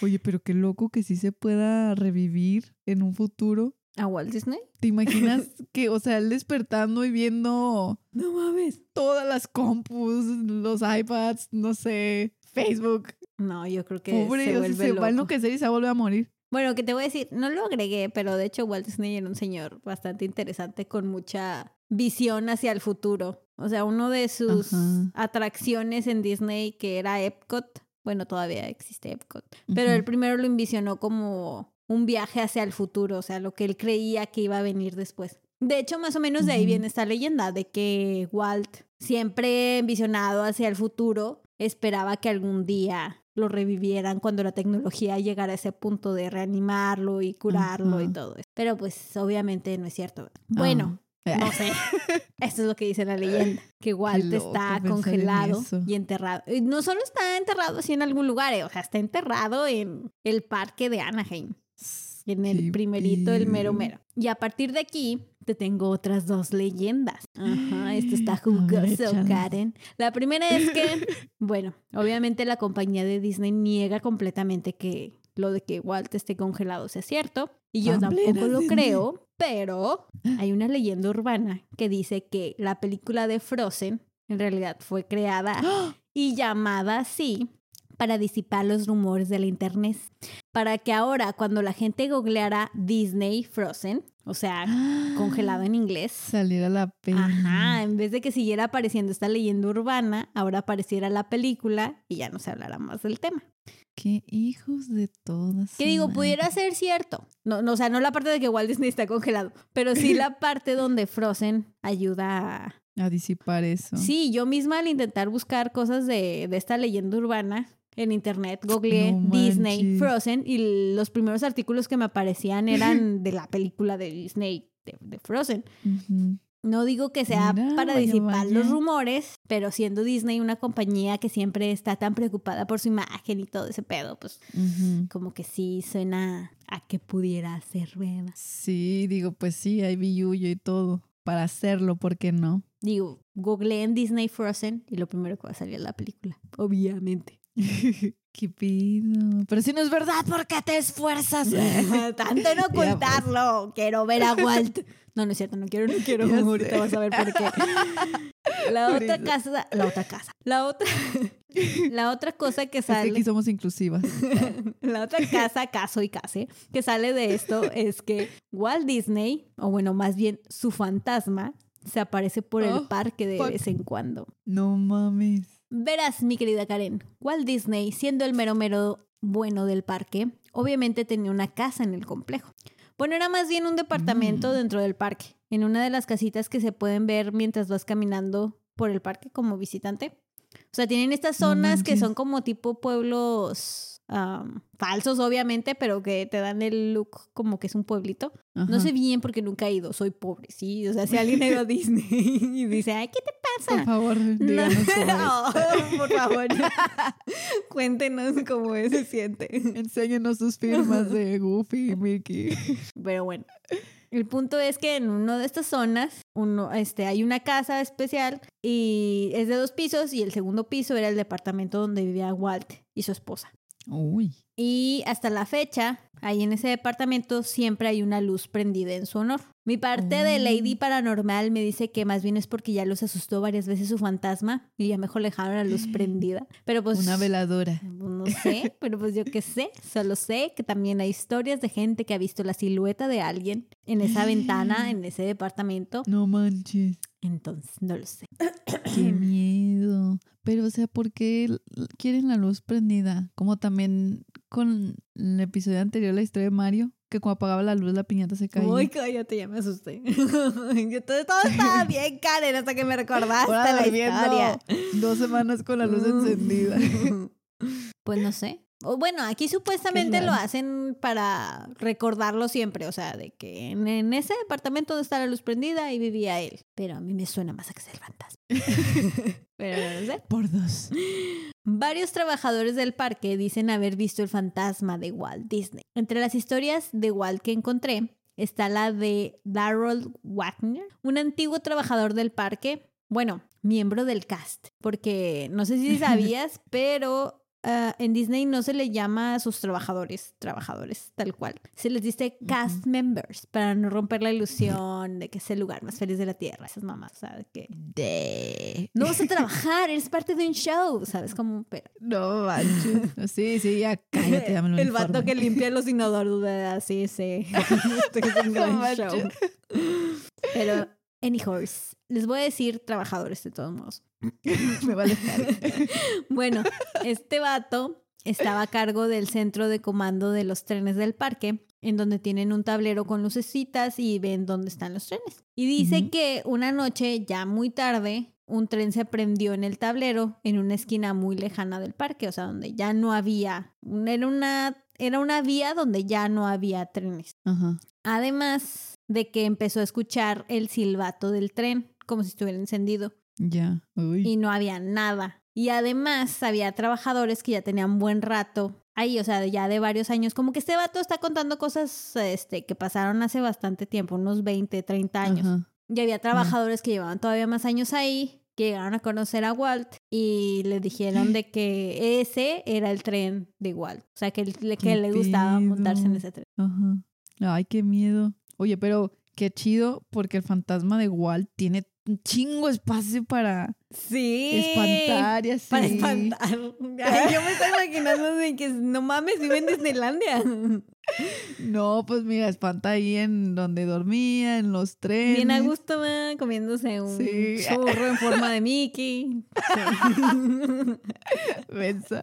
Oye, pero qué loco que sí se pueda revivir en un futuro. ¿A Walt Disney? ¿Te imaginas que, o sea, él despertando y viendo No mames. todas las compus, los iPads, no sé, Facebook? No, yo creo que Pobre, se o sea, vuelve va a enloquecer y se vuelve a morir. Bueno, que te voy a decir, no lo agregué, pero de hecho Walt Disney era un señor bastante interesante con mucha visión hacia el futuro. O sea, uno de sus Ajá. atracciones en Disney que era Epcot, bueno, todavía existe Epcot, pero él primero lo envisionó como un viaje hacia el futuro, o sea, lo que él creía que iba a venir después. De hecho, más o menos de ahí viene esta leyenda de que Walt, siempre envisionado hacia el futuro, esperaba que algún día lo revivieran cuando la tecnología llegara a ese punto de reanimarlo y curarlo y todo eso. Pero pues obviamente no es cierto. Bueno, Ah. no sé. Esto es lo que dice la leyenda. Que Walt está congelado eso. y enterrado. Y no solo está enterrado así en algún lugar, eh, o sea, está enterrado en el parque de Anaheim. En el primerito, el mero mero. Y a partir de aquí, te tengo otras dos leyendas. Ajá, esto está ver, jugoso. Karen. La primera es que, bueno, obviamente la compañía de Disney niega completamente que lo de que Walt esté congelado sea cierto. Y yo tampoco lo creo, pero hay una leyenda urbana que dice que la película de Frozen en realidad fue creada y llamada así para disipar los rumores de la internet. Para que ahora cuando la gente googleara Disney Frozen, o sea, congelado en inglés, Saliera la pena. ajá, en vez de que siguiera apareciendo esta leyenda urbana, ahora apareciera la película y ya no se hablará más del tema. Qué hijos de todas. Que digo, pudiera ser cierto. No, no, o sea, no la parte de que Walt Disney está congelado, pero sí la parte donde Frozen ayuda a... A disipar eso. Sí, yo misma al intentar buscar cosas de, de esta leyenda urbana en internet, googleé No Disney. Frozen y los primeros artículos que me aparecían eran de la película de Disney de, de Frozen. No digo que sea Mira, para vaya, disipar los rumores, pero siendo Disney una compañía que siempre está tan preocupada por su imagen y todo ese pedo, pues como que sí suena a que pudiera ser verdad. Sí, digo, pues sí, hay billuyo y todo. Para hacerlo, ¿por qué no? Digo, googleé en Disney Frozen y lo primero que va a salir es la película, obviamente. ¿Qué pido? Pero si no es verdad, ¿por qué te esfuerzas? Tanto en ocultarlo. Quiero ver a Walt. No, no es cierto, no quiero, no quiero. Ya Ahorita sé. vas a ver por qué. La otra casa, la otra casa. La otra, la otra cosa que Es que sale. aquí somos inclusivas. La otra casa, caso y case, que sale de esto es que Walt Disney, o bueno, más bien su fantasma, se aparece por el Oh, parque de fuck. vez en cuando. No mames. Verás, mi querida Karen, Walt Disney, siendo el mero mero bueno del parque, obviamente tenía una casa en el complejo. Bueno, era más bien un departamento Mm. dentro del parque, en una de las casitas que se pueden ver mientras vas caminando por el parque como visitante. O sea, tienen estas No zonas que son como tipo pueblos am, falsos, obviamente, pero que te dan el look como que es un pueblito. No sé bien porque nunca he ido, soy pobre, ¿sí? O sea, si alguien ha ido a Disney y dice, ay, ¿qué te Por favor, No, díganos cómo es. Oh, por favor, cuéntenos cómo se siente. Enséñenos sus firmas de Goofy y Mickey. Pero bueno, el punto es que en una de estas zonas uno, este, hay una casa especial y es de dos pisos y el segundo piso era el departamento donde vivía Walt y su esposa. Uy. Y hasta la fecha, ahí en ese departamento siempre hay una luz prendida en su honor. Mi parte de Lady Oh. Paranormal me dice que más bien es porque ya los asustó varias veces su fantasma y ya mejor le dejaron la luz prendida. Pero pues... Una veladora. No sé, pero pues yo qué sé. Solo sé que también hay historias de gente que ha visto la silueta de alguien en esa ventana, en ese departamento. No manches. Entonces, no lo sé. Qué miedo. Pero, o sea, ¿por qué quieren la luz prendida? Como también con el episodio anterior, la historia de Mario, que cuando apagaba la luz la piñata se caía. Uy, cállate, ya me asusté. Yo todo, todo estaba bien, Karen, hasta que me recordaste la historia. Dos semanas con la luz encendida. Pues no sé. Bueno, aquí supuestamente lo hacen para recordarlo siempre, o sea, de que en, en ese departamento donde está la luz prendida ahí vivía él. Pero a mí me suena más a que sea el fantasma. Pero no lo sé. Por dos. Varios trabajadores del parque dicen haber visto el fantasma de Walt Disney. Entre las historias de Walt que encontré está la de Darrell Wagner, un antiguo trabajador del parque, bueno, miembro del cast, porque no sé si sabías, pero ah, en Disney no se le llama a sus trabajadores trabajadores tal cual, se les dice cast members para no romper la ilusión de que es el lugar más feliz de la tierra, esas mamás, de que De... no vas a trabajar, eres parte de un show, ¿sabes? Como, pero No manches. Sí, sí, ya cállate, dame el vato que limpia los inodoros, de así, sí. Este es un gran No manches. show. Pero, anyhows, les voy a decir trabajadores de todos modos. Me vale. Bueno, este vato estaba a cargo del centro de comando de los trenes del parque, en donde tienen un tablero con lucecitas y ven dónde están los trenes. Y dice que una noche, ya muy tarde, un tren se prendió en el tablero en una esquina muy lejana del parque, o sea, donde ya no había, era una, era una vía donde ya no había trenes. Ajá. Además de que empezó a escuchar el silbato del tren, como si estuviera encendido Ya. Uy. y no había nada. Y además había trabajadores que ya tenían buen rato ahí, o sea, ya de varios años. Como que este vato está contando cosas este, que pasaron hace bastante tiempo, unos 20, 30 años. Ajá. Y había trabajadores que llevaban todavía más años ahí, llegaron a conocer a Walt y le dijeron de que ese era el tren de Walt. O sea, que, le- que ¿Qué le gustaba montarse en ese tren. Ajá. Ay, qué miedo. Oye, pero qué chido porque el fantasma de Walt tiene un chingo espacio para Sí. espantar y así. Para espantar. Ay, yo me estoy imaginando de que no mames, vive en Disneylandia. No, pues mira, espanta ahí en donde dormía, en los trenes. Bien a gusto, comiéndose un Sí. churro en forma de Mickey. Sí.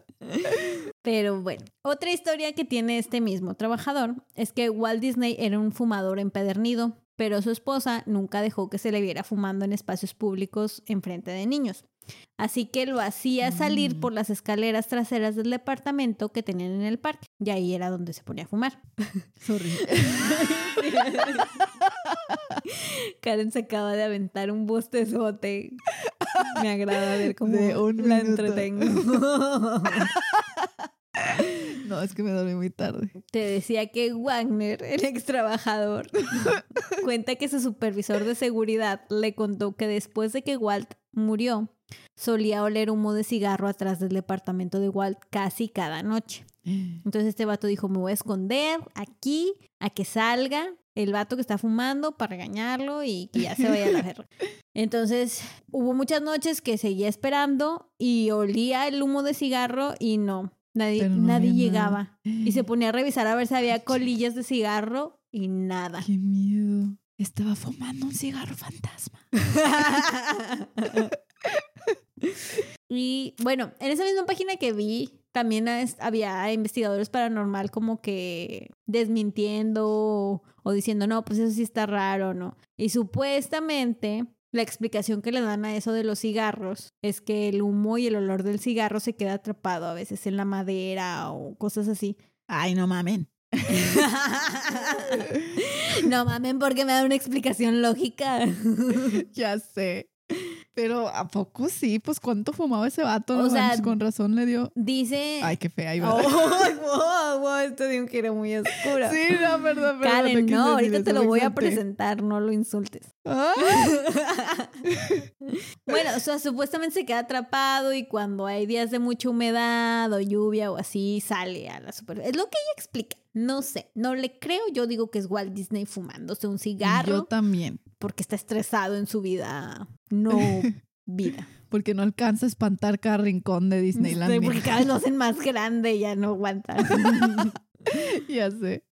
Pero bueno, otra historia que tiene este mismo trabajador es que Walt Disney era un fumador empedernido, pero su esposa nunca dejó que se le viera fumando en espacios públicos en frente de niños. Así que lo hacía salir Mm. por las escaleras traseras del departamento que tenían en el parque. Y ahí era donde se ponía a fumar. Sorry. Karen se acaba de aventar un bostezote. Me agrada ver cómo la entretengo. No, es que me dormí muy tarde. Te decía que Wagner, el ex trabajador, cuenta que su supervisor de seguridad le contó que después de que Walt murió, solía oler humo de cigarro atrás del departamento de Walt casi cada noche. Entonces este vato dijo, me voy a esconder aquí a que salga el vato que está fumando para regañarlo y que ya se vaya a la guerra. Entonces hubo muchas noches que seguía esperando y olía el humo de cigarro y no, nadie, no nadie llegaba. nada. Y se ponía a revisar a ver si había colillas de cigarro y nada. Qué miedo. Estaba fumando un cigarro fantasma. y bueno, en esa misma página que vi también había investigadores paranormal como que desmintiendo o, o diciendo, no, pues eso sí está raro, ¿no? Y supuestamente la explicación que le dan a eso de los cigarros es que el humo y el olor del cigarro se queda atrapado a veces en la madera o cosas así. Ay, no mamen. no mamen porque me da una explicación lógica. Ya sé. Pero ¿a poco sí? Pues ¿cuánto fumaba ese vato? O No sea, manches, con razón le dio. Dice... Ay, qué fea. Oh, wow, wow, esto dio un giro muy oscuro. Sí, no, perdón, perdón. Karen, no, ahorita te lo voy a presentar, no lo insultes. Ah, bueno, o sea, supuestamente se queda atrapado y cuando hay días de mucha humedad o lluvia o así, sale a la superficie. Es lo que ella explica. No sé, no le creo. Yo digo que es Walt Disney fumándose un Yo cigarro también. porque está estresado en su vida, no vida. Porque no alcanza a espantar cada rincón de Disneyland. Sí, porque cada vez lo hacen más grande y ya no aguanta. ya sé.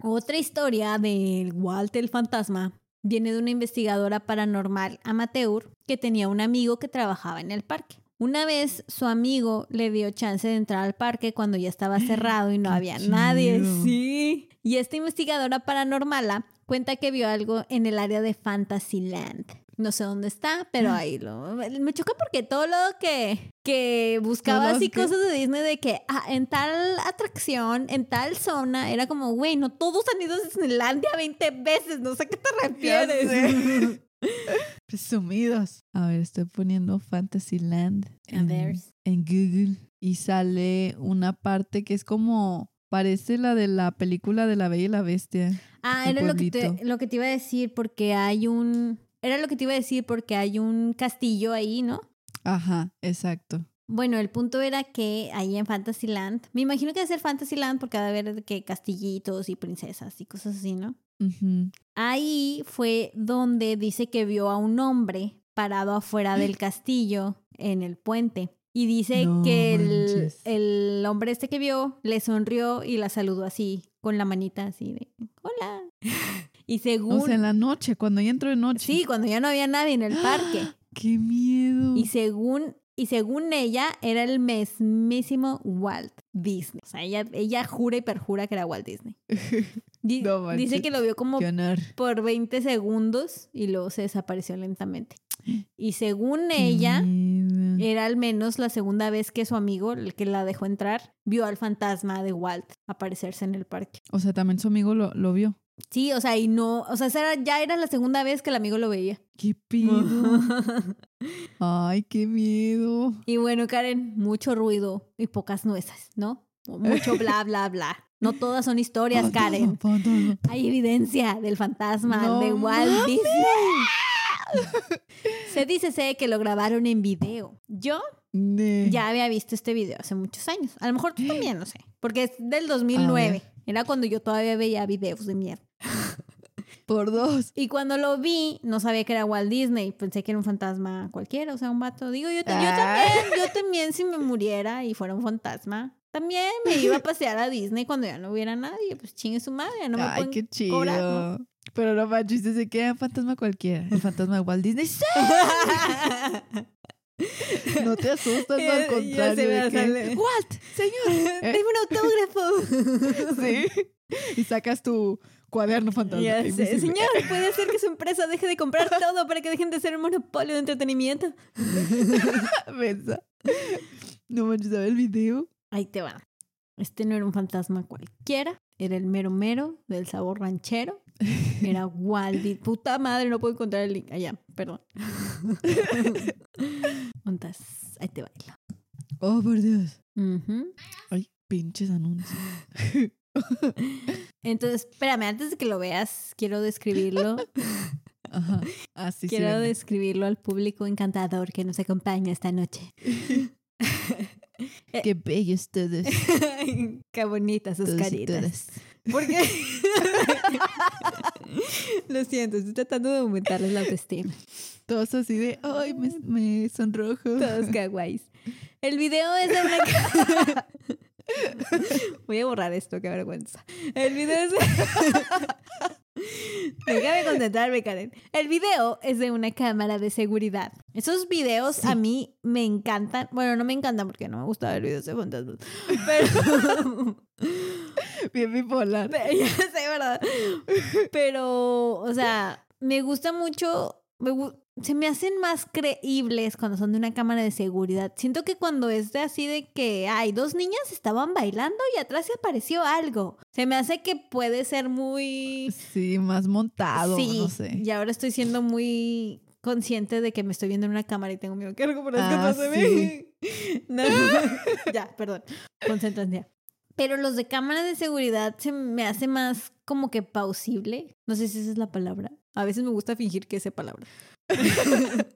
Otra historia del Walt el fantasma viene de una investigadora paranormal amateur que tenía un amigo que trabajaba en el parque. Una vez su amigo le dio chance de entrar al parque cuando ya estaba cerrado y no había nadie. Sí. Y esta investigadora paranormala cuenta que vio algo en el área de Fantasyland. No sé dónde está, pero ahí lo... Me choca porque todo lo que, que buscaba así que- cosas de Disney de que ah, en tal atracción, en tal zona, era como, güey, no todos han ido a Disneylandia 20 veces, no sé a qué te refieres. Presumidos. A ver, estoy poniendo Fantasyland en, Google y sale una parte que es como parece la de la película de la Bella y la Bestia. Ah, era lo que, te, lo que te iba a decir porque hay un... Era lo que te iba a decir porque hay un castillo ahí, ¿no? Ajá, exacto. Bueno, el punto era que ahí en Fantasyland, me imagino que debe ser Fantasyland porque va a haber que castillitos y princesas y cosas así, ¿no? Ahí fue donde dice que vio a un hombre parado afuera del castillo en el puente. Y dice No que el, el hombre este que vio le sonrió y la saludó así, con la manita así de, hola. Y según... O sea, en la noche, cuando ya entró de noche. Sí, cuando ya no había nadie en el parque. ¡Qué miedo! Y según, y según ella, era el mismísimo Walt Disney. O sea, ella, ella jura y perjura que era Walt Disney. Di- No dice que lo vio como por 20 segundos y luego se desapareció lentamente. Y según ella, era al menos la segunda vez que su amigo, el que la dejó entrar, vio al fantasma de Walt aparecerse en el parque. O sea, también su amigo lo, lo vio. Sí, o sea, y no, o sea, esa era- ya era la segunda vez que el amigo lo veía. ¡Qué pido! ¡Ay, qué miedo! y bueno, Karen, mucho ruido y pocas nueces, ¿no? Mucho bla, bla, bla. No todas son historias, Fantasma, Karen. fantasma. Hay evidencia del fantasma No de Walt. Disney. Se dice sé, que lo grabaron en video. Yo ya había visto este video hace muchos años. A lo mejor tú también, no sé. Porque es del 2009. Era cuando yo todavía veía videos de mierda. Por dos. Y cuando lo vi, no sabía que era Walt Disney. Pensé que era un fantasma cualquiera, o sea, un vato. Digo, yo, Ah. también, yo también si me muriera y fuera un fantasma, también me iba a pasear a Disney cuando ya no hubiera nadie. Pues chingue su madre, no me Ay, qué chido. cobrar, ¿no? Pero no manches, se queda un fantasma cualquiera. El fantasma de Walt Disney. ¡sí! No te asustas, no, al contrario. se me que. Walt, señor. Deme un autógrafo. Sí. Y sacas tu cuaderno fantasma. Ya sé. Señor, puede hacer que su empresa deje de comprar todo para que dejen de ser un monopolio de entretenimiento. No manches, a ver el video. Ahí te va. Este no era un fantasma cualquiera. Era el mero mero del sabor ranchero. Era Waldi. Puta madre, no puedo encontrar el link. Allá, perdón. ¿Dónde estás? Ahí te baila. Oh, por Dios. Ay, pinches anuncios. Entonces, espérame, antes de que lo veas, quiero describirlo. Ajá. Ah, sí, sí. quiero describirlo al público encantador que nos acompaña esta noche. Qué bellos todos. Qué bonitas sus todos caritas. Porque. Lo siento, estoy tratando de aumentarles la autoestima. Todos así de, ay, me, me sonrojo. Todos kawaiis. El video es de una. Voy a borrar esto, qué vergüenza. El video es. Déjame concentrarme, Karen. El video es de una cámara de seguridad. Esos videos a mí me encantan. Bueno, no me encantan porque no me gusta ver videos de fantasmas. Pero. Bien bipolar. Pero- ya sé, ¿verdad? Pero, o sea, me gusta mucho. me se me hacen más creíbles cuando son de una cámara de seguridad. Siento que cuando es de así de que hay dos niñas estaban bailando y atrás se apareció algo. Se me hace que puede ser muy. Sí, más montado, sí, no sé. y ahora estoy siendo muy consciente de que me estoy viendo en una cámara y tengo miedo que algo por Ah, se ve. No, ya, perdón. Concentración. Pero los de cámara de seguridad se me hace más como que pausible. No sé si esa es la palabra. A veces me gusta fingir que esa palabra.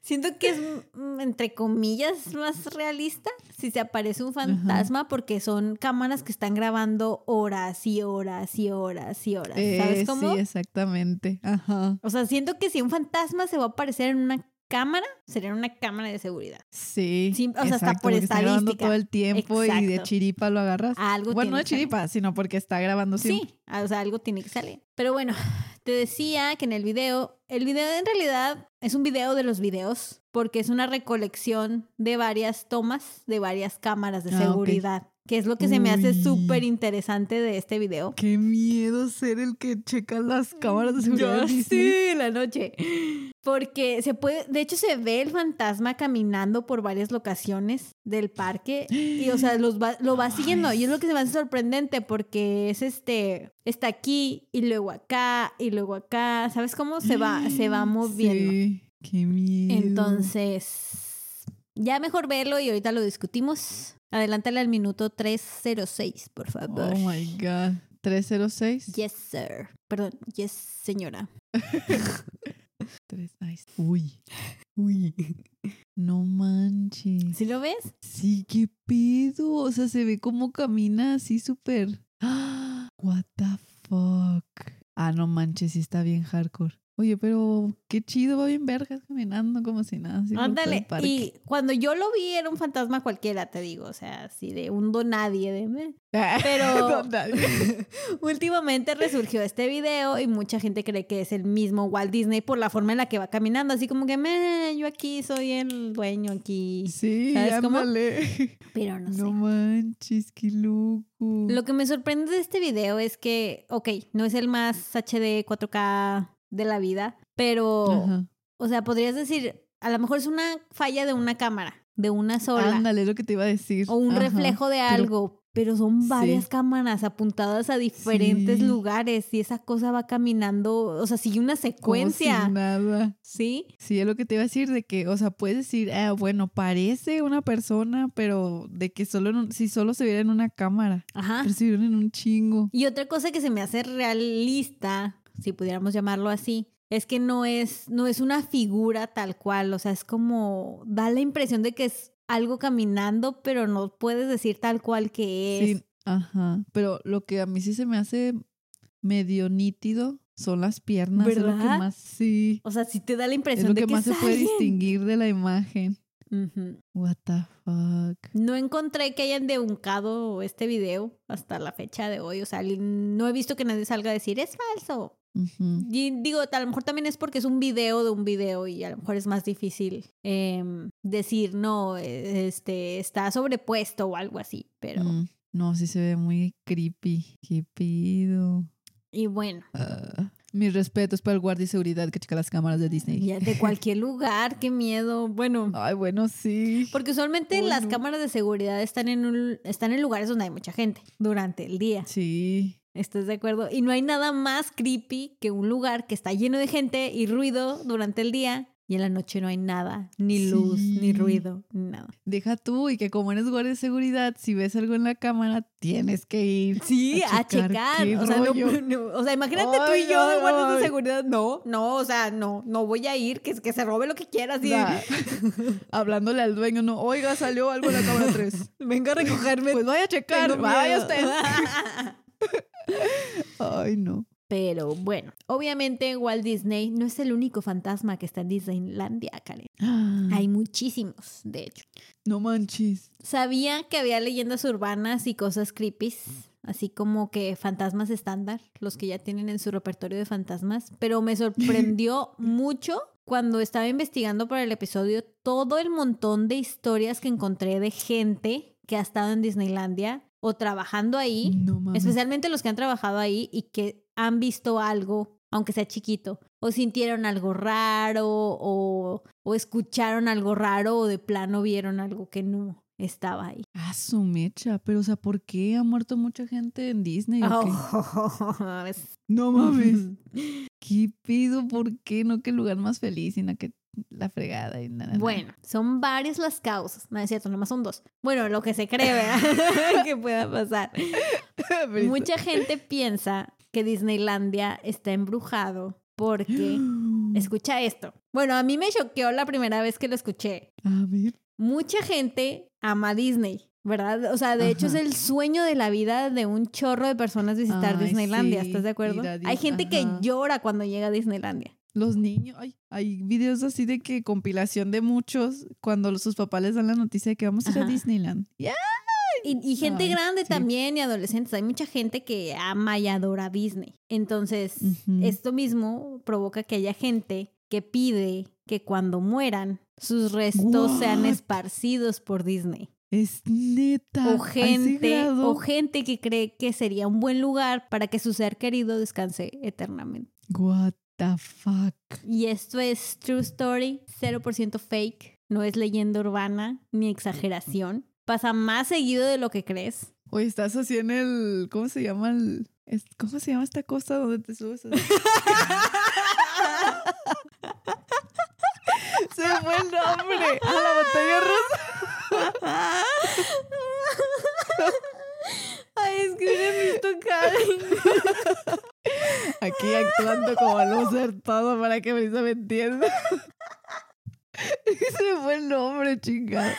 Siento que es, mm, entre comillas, más realista si se aparece un fantasma porque son cámaras que están grabando horas y horas y horas y horas. ¿Sabes Eh, cómo? Sí, exactamente. Ajá. O sea, siento que si un fantasma se va a aparecer en una cámara, sería una cámara de seguridad. Sí. Sí, o sea, hasta exacto, por estadística. todo el tiempo y de chiripa lo agarras. Algo bueno, no de salir. chiripa, sino porque está grabando siempre. Sí, o sea, algo tiene que salir. Pero bueno, te decía que en el video, el video en realidad es un video de los videos, porque es una recolección de varias tomas de varias cámaras de Ah, seguridad, que es lo que se me hace súper interesante de este video. Qué miedo ser el que checa las cámaras de seguridad. Disney. sí, la noche. Porque se puede, de hecho se ve el fantasma caminando por varias locaciones del parque y o sea, los va- lo va siguiendo y es lo que se me hace sorprendente porque es este, está aquí y luego acá y luego acá, ¿sabes cómo se va, se va moviendo? Sí, qué miedo. Entonces, ya mejor verlo y ahorita lo discutimos. Adelántale al minuto 306, por favor. Oh my God. 306. Yes, sir. Perdón, yes, señora. Tres, ay, Uy. Uy. No manches. ¿Sí lo ves? Sí, qué pedo. O sea, se ve como camina así súper. What the fuck. Ah, no manches, sí está bien hardcore. Oye, pero qué chido, va bien vergas caminando como si nada. así por todo el Ándale. Y cuando yo lo vi era un fantasma cualquiera, te digo. O sea, así de un don nadie de mí. Pero No, nadie. últimamente resurgió este video y mucha gente cree que es el mismo Walt Disney por la forma en la que va caminando. Así como que, "Meh, yo aquí soy el dueño aquí. Sí, ¿Sabes cómo? ándale. Pero no sé. No manches, qué loco. Lo que me sorprende de este video es que, ok, no es el más HD 4K de la vida, pero, Ajá. o sea, podrías decir, a lo mejor es una falla de una cámara, de una sola, Ándale, es lo que te iba a decir. o un Ajá. reflejo de algo, pero son varias Sí. cámaras apuntadas a diferentes Sí. lugares y esa cosa va caminando, o sea, sigue una Como si secuencia, nada. ¿sí? Sí, es lo que te iba a decir, de que, o sea, puedes decir, ah, bueno, parece una persona, pero de que solo en un- si solo se viera en una cámara, Ajá. pero se vieron en un chingo. Y otra cosa que se me hace realista, si pudiéramos llamarlo así, es que no es, no es una figura tal cual, o sea, es como, da la impresión de que es algo caminando, pero no puedes decir tal cual que es. Sí, ajá. Pero lo que a mí sí se me hace medio nítido son las piernas. Es lo que ¿Verdad? más, sí. O sea, sí te da la Es impresión lo de que que más se es puede distinguir de la imagen. What the fuck. No encontré que hayan debunkado este video hasta la fecha de hoy. O sea, no he visto que nadie salga a decir es falso. Y digo, a lo mejor también es porque es un video de un video y a lo mejor es más difícil em, decir, no, eh, este, está sobrepuesto o algo así. Pero, Mm, No, sí se ve muy creepy. ¿Qué pido? y bueno, Ah, mis respetos para el guardia de seguridad que checa las cámaras de Disney. ya de cualquier lugar, qué miedo. Bueno, Ay, bueno, sí. porque usualmente las cámaras de seguridad están en, un- están en lugares donde hay mucha gente durante el día. Sí. ¿Estás de acuerdo? Y no hay nada más creepy que un lugar que está lleno de gente y ruido durante el día y en la noche no hay nada, ni luz, ni ruido, ni nada. Deja tú y que como eres guardia de seguridad, si ves algo en la cámara, tienes que ir. Sí, a checar. O sea, no- o sea, imagínate tú y yo de ay, guardias de seguridad. No, no, o sea, no, no voy a ir, que, que se robe lo que quiera. Así, Da- Hablándole al dueño, no, oiga, salió algo en la cámara 3. venga a recogerme. Pues vaya a checar, vaya usted. Ay, no. Pero bueno, obviamente Walt Disney no es el único fantasma que está en Disneylandia, Karen. Hay muchísimos, de hecho. No manches. Sabía que había leyendas urbanas y cosas creepy así como que fantasmas estándar, los que ya tienen en su repertorio de fantasmas, pero me sorprendió mucho cuando estaba investigando para el episodio todo el montón de historias que encontré de gente que ha estado en Disneylandia o trabajando ahí, No especialmente los que han trabajado ahí y que han visto algo, aunque sea chiquito, o sintieron algo raro, o, o escucharon algo raro, o de plano vieron algo que no estaba ahí. Ah, su mecha. Pero, o sea, ¿por qué ha muerto mucha gente en Disney? o qué? Oh, es- No mames. ¿Qué pido? ¿Por qué? No, el lugar más feliz, sino que la fregada y nada. Bueno, son varias las causas. No es cierto, nomás son dos. Bueno, lo que se cree, ¿verdad? que pueda pasar. Mucha gente piensa que Disneylandia está embrujado porque... Escucha esto. Bueno, a mí me choqueó la primera vez que lo escuché. A ver. Mucha gente ama Disney, ¿verdad? O sea, de hecho es el sueño de la vida de un chorro de personas visitar Ay, Disneylandia, sí, ¿estás de acuerdo? Hay gente que llora cuando llega a Disneylandia. Los niños, ay, hay videos así de que compilación de muchos cuando sus papás les dan la noticia de que vamos a ir a. Disneyland. Y, y gente Ay, grande sí. también y adolescentes. Hay mucha gente que ama y adora Disney. Entonces, esto mismo provoca que haya gente que pide que cuando mueran, sus restos sean esparcidos por Disney. Es neta. O ¿a ese gente, o gente que cree que sería un buen lugar para que su ser querido descanse eternamente. What the fuck. Y esto es True Story, 0% fake, no es leyenda urbana ni exageración. Pasa más seguido de lo que crees. Oye, estás así en el. ¿Cómo se llama el. ¿Cómo se llama esta costa donde te subes? así? se fue el nombre. A la montaña rusa. Ay, es que me. Aquí actuando como loser todo para que Brisa me entienda. se fue el nombre, chingada.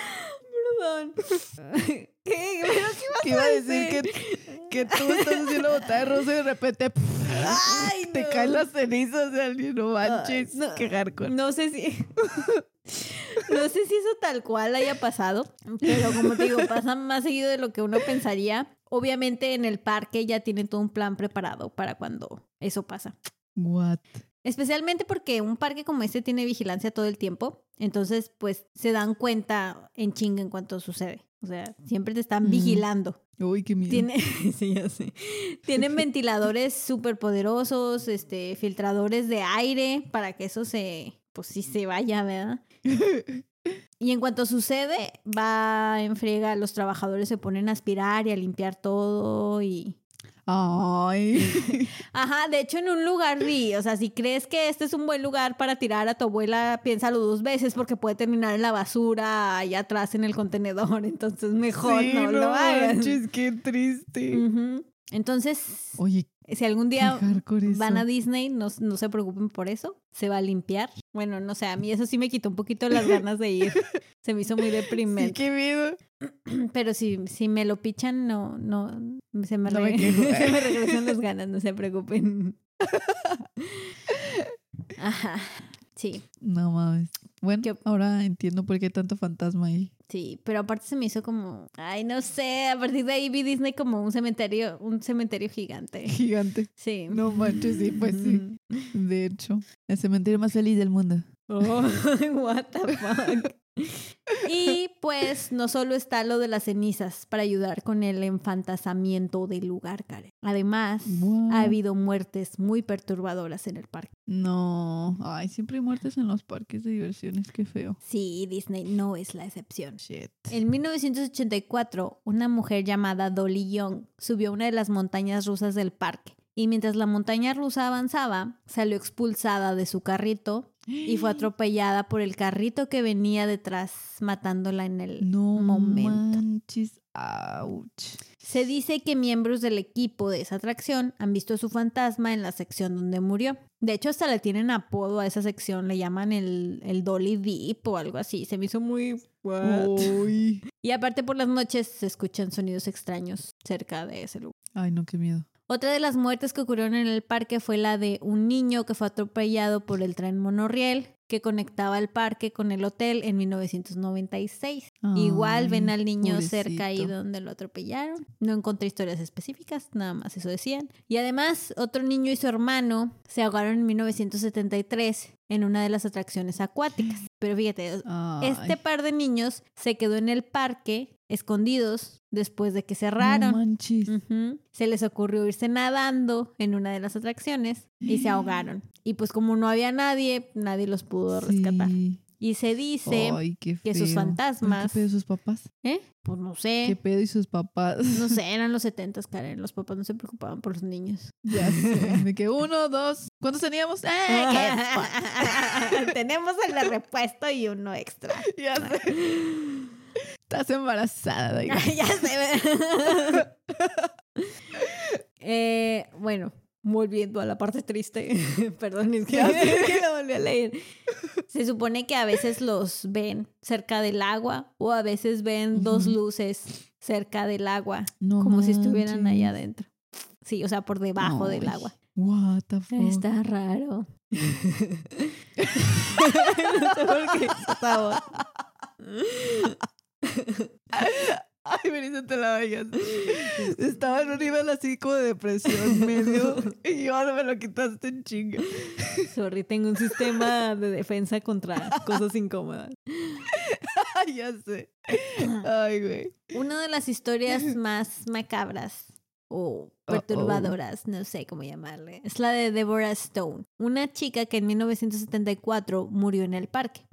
Perdón. ¿Qué? ¿Pero qué iba a decir que, que tú estás haciendo botada de rosa y de repente Ay, te no. caen las cenizas de alguien. No manches. no. Qué hardcore. No sé si. No sé si eso tal cual haya pasado, pero como te digo, pasa más seguido de lo que uno pensaría. Obviamente en el parque ya tienen todo un plan preparado para cuando eso pasa. What? Especialmente porque un parque como este tiene vigilancia todo el tiempo. Entonces, pues se dan cuenta en chinga en cuanto sucede. O sea, siempre te están Mm. vigilando. Uy, qué miedo. Tiene, sí, ya sé. Tienen ventiladores súper poderosos, este, filtradores de aire para que eso se, pues sí se vaya, ¿verdad? Y en cuanto sucede, va en friega, los trabajadores se ponen a aspirar y a limpiar todo y... Ay. Ajá, de hecho en un lugar vi, o sea, si crees que este es un buen lugar para tirar a tu abuela, piénsalo dos veces porque puede terminar en la basura allá atrás en el contenedor, entonces mejor Sí, no, lo hagas. manches, qué triste. Entonces, Oye, si algún día van a. Disney, no, no se preocupen por eso. Se va a limpiar. Bueno, no sé, a mí eso sí me quitó un poquito las ganas de ir. Se me hizo muy Sí, deprimente. qué miedo. Pero si, si me lo pichan, no, no, se me, No me se me regresan las ganas, no se preocupen. Ajá, sí, No mames. Bueno, ¿Qué- ahora entiendo por qué hay tanto fantasma ahí. sí, pero aparte se me hizo como, ay, no sé, a partir de ahí vi Disney como un cementerio, un cementerio gigante. Gigante. Sí. No manches, sí, pues sí. De hecho, el cementerio más feliz del mundo. Oh, what the fuck. Y pues no solo está lo de las cenizas para ayudar con el enfantasamiento del lugar, Karen. Además, ha habido muertes muy perturbadoras en el parque. No. Ay, siempre hay muertes en los parques de diversiones. Qué feo. Sí, Disney no es la excepción. Shit. En 1984, una mujer llamada Dolly Young subió a una de las montañas rusas del parque. Y mientras la montaña rusa avanzaba, salió expulsada de su carrito y fue atropellada por el carrito que venía detrás, matándola en el No momento. manches. Ouch. Se dice que miembros del equipo de esa atracción han visto su fantasma en la sección donde murió. De hecho, hasta le tienen apodo a esa sección, le llaman el, el Dolly Deep o algo así. Se me hizo muy... Uy. Y aparte por las noches se escuchan sonidos extraños cerca de ese lugar. Ay, no, qué miedo. Otra de las muertes que ocurrieron en el parque fue la de un niño que fue atropellado por el tren monorriel que conectaba el parque con el hotel en 1996. Igual ven al niño cerca ahí donde lo atropellaron. No encontré historias específicas, nada más eso decían. Y además, otro niño y su hermano se ahogaron en 1973 en una de las atracciones acuáticas. Pero fíjate, Ay, este par de niños se quedó en el parque escondidos después de que no cerraron. manches. Ujú. Se les ocurrió irse nadando en una de las atracciones y se ahogaron. Y pues como no había nadie, nadie los pudo rescatar. Sí. Y se dice Ay, qué que sus fantasmas- ¿Qué pedo sus papás? ¿Eh? Pues no ¿Qué sé. pedo y sus papás? No sé, eran los setentas, Karen. Los papás no se preocupaban por los niños. Ya sé. De que uno, dos. ¿Cuántos teníamos? ¡Eh! qué Tenemos el de repuesto y uno extra. ya sé. Estás embarazada. ya se ve. Eh, bueno, volviendo a la parte triste. Perdón, es que, Ya sé. es que lo volví a leer. Se supone que a veces los ven cerca del agua o a veces ven dos luces cerca del agua, No como si estuvieran ahí adentro. Sí, o sea, por debajo del agua. What the fuck. Está raro. no sé por qué. Ay, Melissa, te la veías. Estaba en un nivel así como de depresión medio. Y ahora me lo quitaste en chinga. Sorry, tengo un sistema de defensa contra cosas incómodas. Ya sé. Ay, güey. Una de las historias más macabras o perturbadoras, no sé cómo llamarle, es la de Deborah Stone, una chica que en 1974 murió en el parque.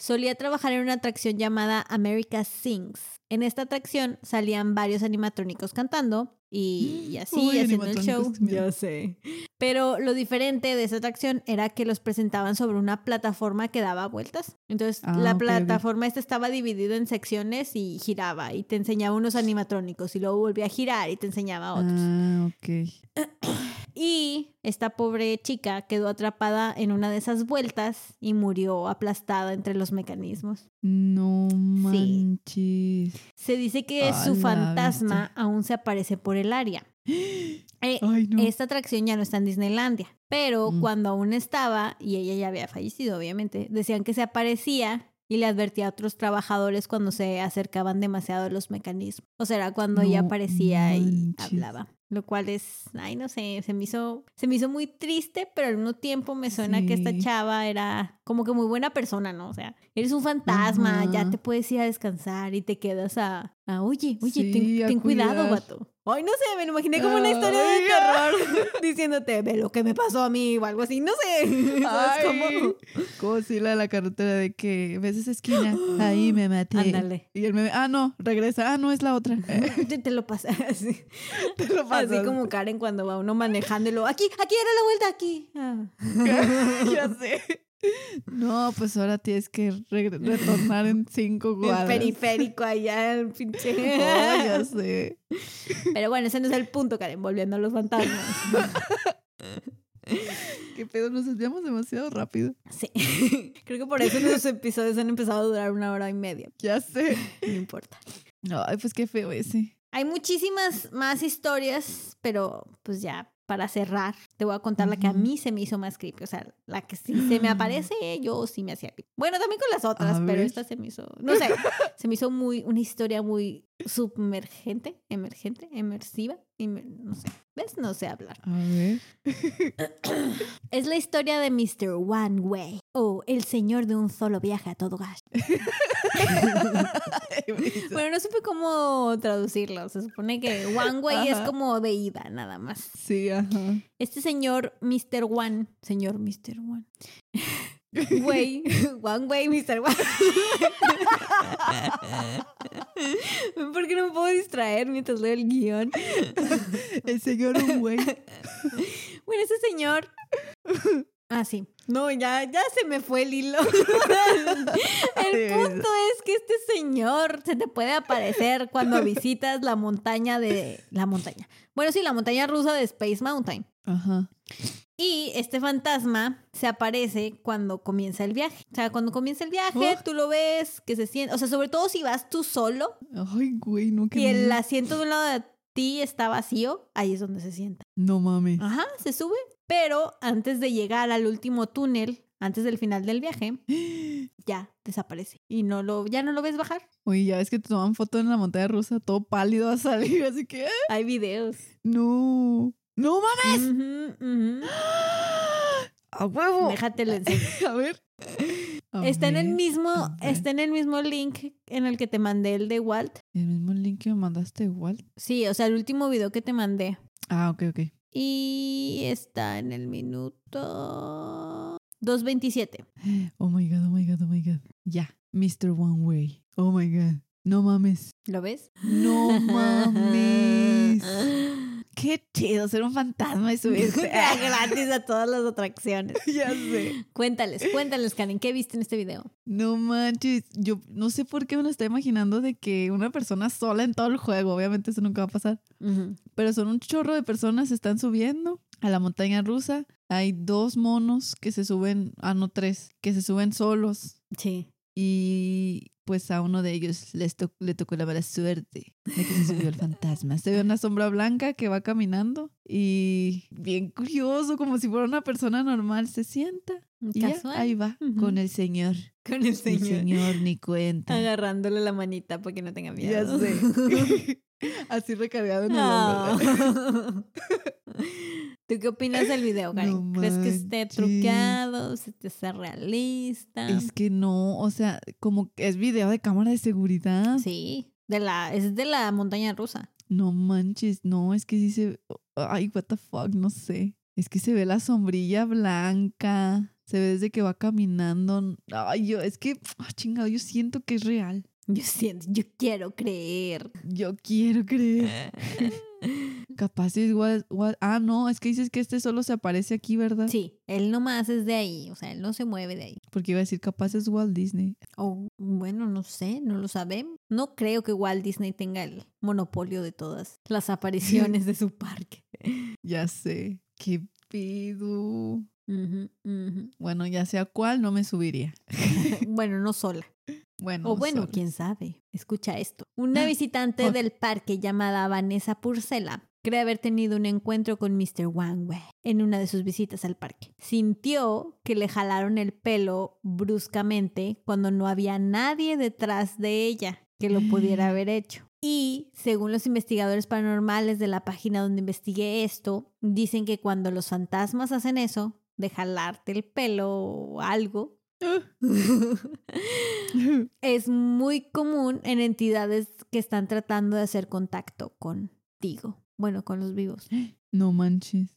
Solía trabajar en una atracción llamada America Sings. En esta atracción salían varios animatrónicos cantando y, y así Uy, haciendo el show. mira. sé. Pero lo diferente de esa atracción era que los presentaban sobre una plataforma que daba vueltas. Entonces, Ah, la plataforma esta estaba dividida en secciones y giraba y te enseñaba unos animatrónicos y luego volvía a girar y te enseñaba otros. Ah, ok. Y esta pobre chica quedó atrapada en una de esas vueltas y murió aplastada entre los mecanismos. No manches. Se dice que su fantasma bestia. aún se aparece por el área. Eh, Ay, no. Esta atracción ya no está en Disneylandia, pero Mm. cuando aún estaba, y ella ya había fallecido, obviamente, decían que se aparecía y le advertía a otros trabajadores cuando se acercaban demasiado a los mecanismos. O sea, era cuando ella aparecía y hablaba. Lo cual es, ay, no sé, se me hizo, se me hizo muy triste, pero al mismo tiempo me suena que esta chava era como que muy buena persona, ¿no? O sea, eres un fantasma, ya te puedes ir a descansar y te quedas a, a oye, oye, Sí, ten, cuidado, vato. Ay, no sé, me lo imaginé como una historia de Ay, terror diciéndote, ve lo que me pasó a mí o algo así, no sé. ¿Sabes cómo? Ay, como si la de la carretera de que ves esa esquina, ahí me maté. Ándale. Y el meme, ah, no, regresa, ah, no, es la otra. Te, te lo pasas así. Te lo Así pasas. como Karen cuando va uno manejándolo. Aquí, aquí era la vuelta, aquí. Ah. ya sé. No, pues ahora tienes que re- retornar en cinco El cuadras. periférico allá, el pinche. Oh, ya sé. Pero bueno, ese no es el punto, Karen, volviendo a los fantasmas. Qué pedo, nos desviamos demasiado rápido. Sí. Creo que por eso los episodios han empezado a durar una hora y media. Ya sé. No importa. Ay, pues qué feo ese. Hay muchísimas más historias, pero pues ya para cerrar, te voy a contar la que a mí se me hizo más creepy. O sea, la que sí se me aparece, yo sí me hacía creepy. Bueno, también con las otras, A pero ver. esta se me hizo, no sé, se me hizo muy, una historia muy submergente, emergente, emersiva, emer- no sé. ¿Ves? No sé hablar. A ver. Es la historia de Mr. One Way, o el señor de un solo viaje a todo gas. Bueno, no supe cómo traducirlo. Se supone que One Way es como de ida, nada más. Sí, ajá. Este señor, Mr. One, señor Mr. One. Way, One Way, Mr. One. ¿Por qué no me puedo distraer mientras leo el guion? El señor un güey. Bueno, ese señor. Ah, sí. No, ya, ya se me fue el hilo. El punto es que este señor se te puede aparecer cuando visitas la montaña de. La montaña. Bueno, sí, la montaña rusa de Space Mountain. Ajá. Y este fantasma se aparece cuando comienza el viaje. O sea, cuando comienza el viaje, Oh. tú lo ves, que se siente. O sea, sobre todo si vas tú solo Ay, güey, no, qué y el asiento de un lado de ti está vacío, ahí es donde se sienta. No mames. Ajá, se sube. Pero antes de llegar al último túnel, antes del final del viaje, ya desaparece. Y no lo, ya no lo ves bajar. Oye, ya ves que te toman foto en la montaña rusa, todo pálido a salir, así que. ¡ah! Hay videos. No. ¡No mames! ¡A huevo! Déjate enseño. A ver. A Está en el mismo, está en el mismo link en el que te mandé el de Walt. El mismo link que me mandaste igual. Sí, o sea, el último video que te mandé. Ah, ok, ok. Y está en el minuto 2.27. Oh my god, oh my god, oh my god. Ya. Mr. One Way. Oh my god. No mames. ¿Lo ves? No mames. Qué chido ser un fantasma y subirte. gratis a todas las atracciones. ya sé. Cuéntales, cuéntales, Karen, ¿qué viste en este video? No manches. Yo no sé por qué me lo estoy imaginando de que una persona sola en todo el juego. Obviamente eso nunca va a pasar. Pero son un chorro de personas se están subiendo a la montaña rusa. Hay dos monos que se suben, ah, no, tres, que se suben solos. Sí. Y pues a uno de ellos les to- le tocó la mala suerte de que se subió el fantasma. Se ve una sombra blanca que va caminando y bien curioso, como si fuera una persona normal, se sienta y ya, ahí va Ujú. con el señor. Con el El señor. señor ni cuenta. Agarrándole la manita para que no tenga Ya miedo. sé. Así recargado en el hombro. Ah. ¿Tú qué opinas del video, Karen? No ¿Crees que esté truqueado? ¿Se te hace realista? Es que no, o sea, como que es video de cámara de seguridad. Sí, de la, es de la montaña rusa. No manches, no, es que sí se. Ay, what the fuck, no sé. Es que se ve la sombrilla blanca. Se ve desde que va caminando. Ay, yo, es que, ah, chingado, yo siento que es real. Yo siento, yo quiero creer. Yo quiero creer. Capaz es igual, igual- Ah, no, es que dices que este solo se aparece aquí, ¿verdad? Sí, él nomás es de ahí, o sea, él no se mueve de ahí. Porque iba a decir, capaz es Walt Disney. O bueno, no sé, no lo sabemos. No creo que Walt Disney tenga el monopolio de todas las apariciones de su parque. Ya sé. ¿Qué pido? Bueno, ya sea cuál, no me subiría. bueno, no sola. Bueno, O bueno, quién sabe. Escucha esto. Una visitante Ah. del parque llamada Vanessa Purcella cree haber tenido un encuentro con Mr. Wang Wei en una de sus visitas al parque. Sintió que le jalaron el pelo bruscamente cuando no había nadie detrás de ella que lo pudiera haber hecho. Y según los investigadores paranormales de la página donde investigué esto, dicen que cuando los fantasmas hacen eso, de jalarte el pelo o algo, es muy común en entidades que están tratando de hacer contacto contigo. Bueno, con los vivos. No manches.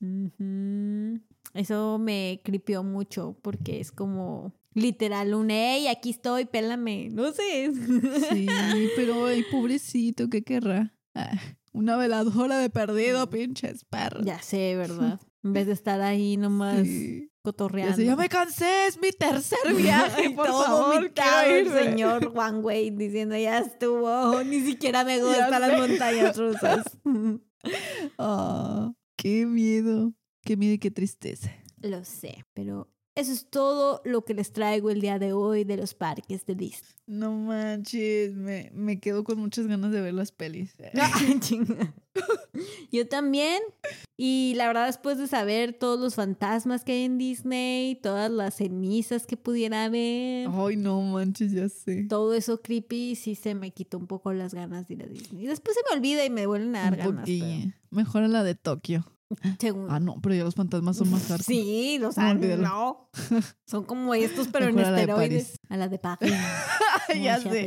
Eso me cripió mucho porque es como literal un, hey, aquí estoy, pélame. No sé. Sí, pero ay, pobrecito, ¿qué querrá? Ah, una veladora de perdido, pinches perros. ya sé, ¿verdad? En vez de estar ahí nomás Sí. Cotorreando. Ya me cansé, es mi tercer viaje, por Todo favor, quiero el señor Juan Wei diciendo ya estuvo, ni siquiera me gustan las montañas rusas. Ah, qué miedo, qué miedo y qué tristeza. Lo sé, pero eso es todo lo que les traigo el día de hoy de los parques de Disney. No manches, me, me quedo con muchas ganas de ver las pelis. Yo también. Y la verdad, después de saber todos los fantasmas que hay en Disney, todas las cenizas que pudiera haber, Ay, no manches, ya sé. todo eso creepy, sí se me quitó un poco las ganas de ir a Disney. Y después se me olvida y me vuelven a dar Un ganas. Mejor a la de Tokio. Según- Ah, no, pero ya los fantasmas son más hardcore. Sí, o No, no. Son como estos, pero en Mejor a la de esteroides. A la de París. ya sé.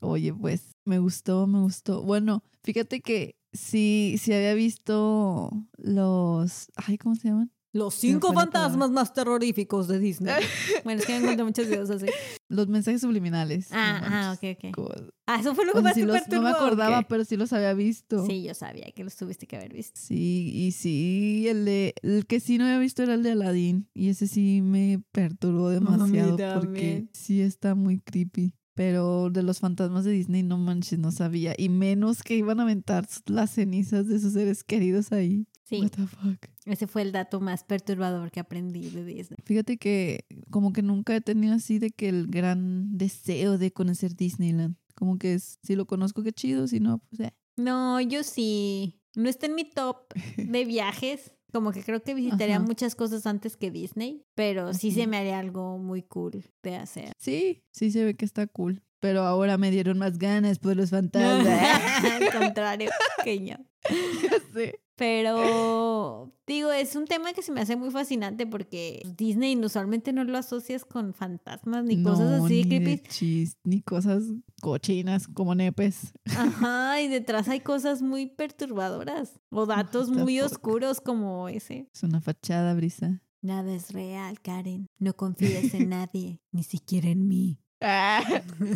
Oye, pues me gustó, me gustó. Bueno, fíjate que sí, sí había visto los. Ay, ¿cómo se llaman? Los cinco fantasmas más terroríficos de Disney. bueno, es que me encontré muchos videos así. Los mensajes subliminales. Ah, No ah, ok, ok. Ah, eso fue lo que más sí los- no me acordaba, pero sí los había visto. Sí, yo sabía que los tuviste que haber visto. Sí, y sí, el, de, el que sí no había visto era el de Aladdin. Y ese sí me perturbó demasiado porque sí está muy creepy. Pero de los fantasmas de Disney, no manches, no sabía. Y menos que iban a aventar las cenizas de sus seres queridos ahí. Sí, What the fuck. ese fue el dato más perturbador que aprendí de Disney. Fíjate que como que nunca he tenido así de que el gran deseo de conocer Disneyland. Como que es, si lo conozco, qué chido, si no, pues eh. No, yo sí. No está en mi top de viajes. Como que creo que visitaría Ajá. muchas cosas antes que Disney, pero sí se me haría algo muy cool de hacer. Sí, sí se ve que está cool. Pero ahora me dieron más ganas por los fantasmas. Al contrario, que yo. Ya sé. Pero digo, es un tema que se me hace muy fascinante porque Disney usualmente no lo asocias con fantasmas ni cosas así ni de creepy. chis, ni cosas cochinas como nepes. Ajá, y detrás hay cosas muy perturbadoras o datos muy oscuros como ese. Es una fachada, Brisa. Nada es real, Karen. No confíes en nadie, ni siquiera en mí.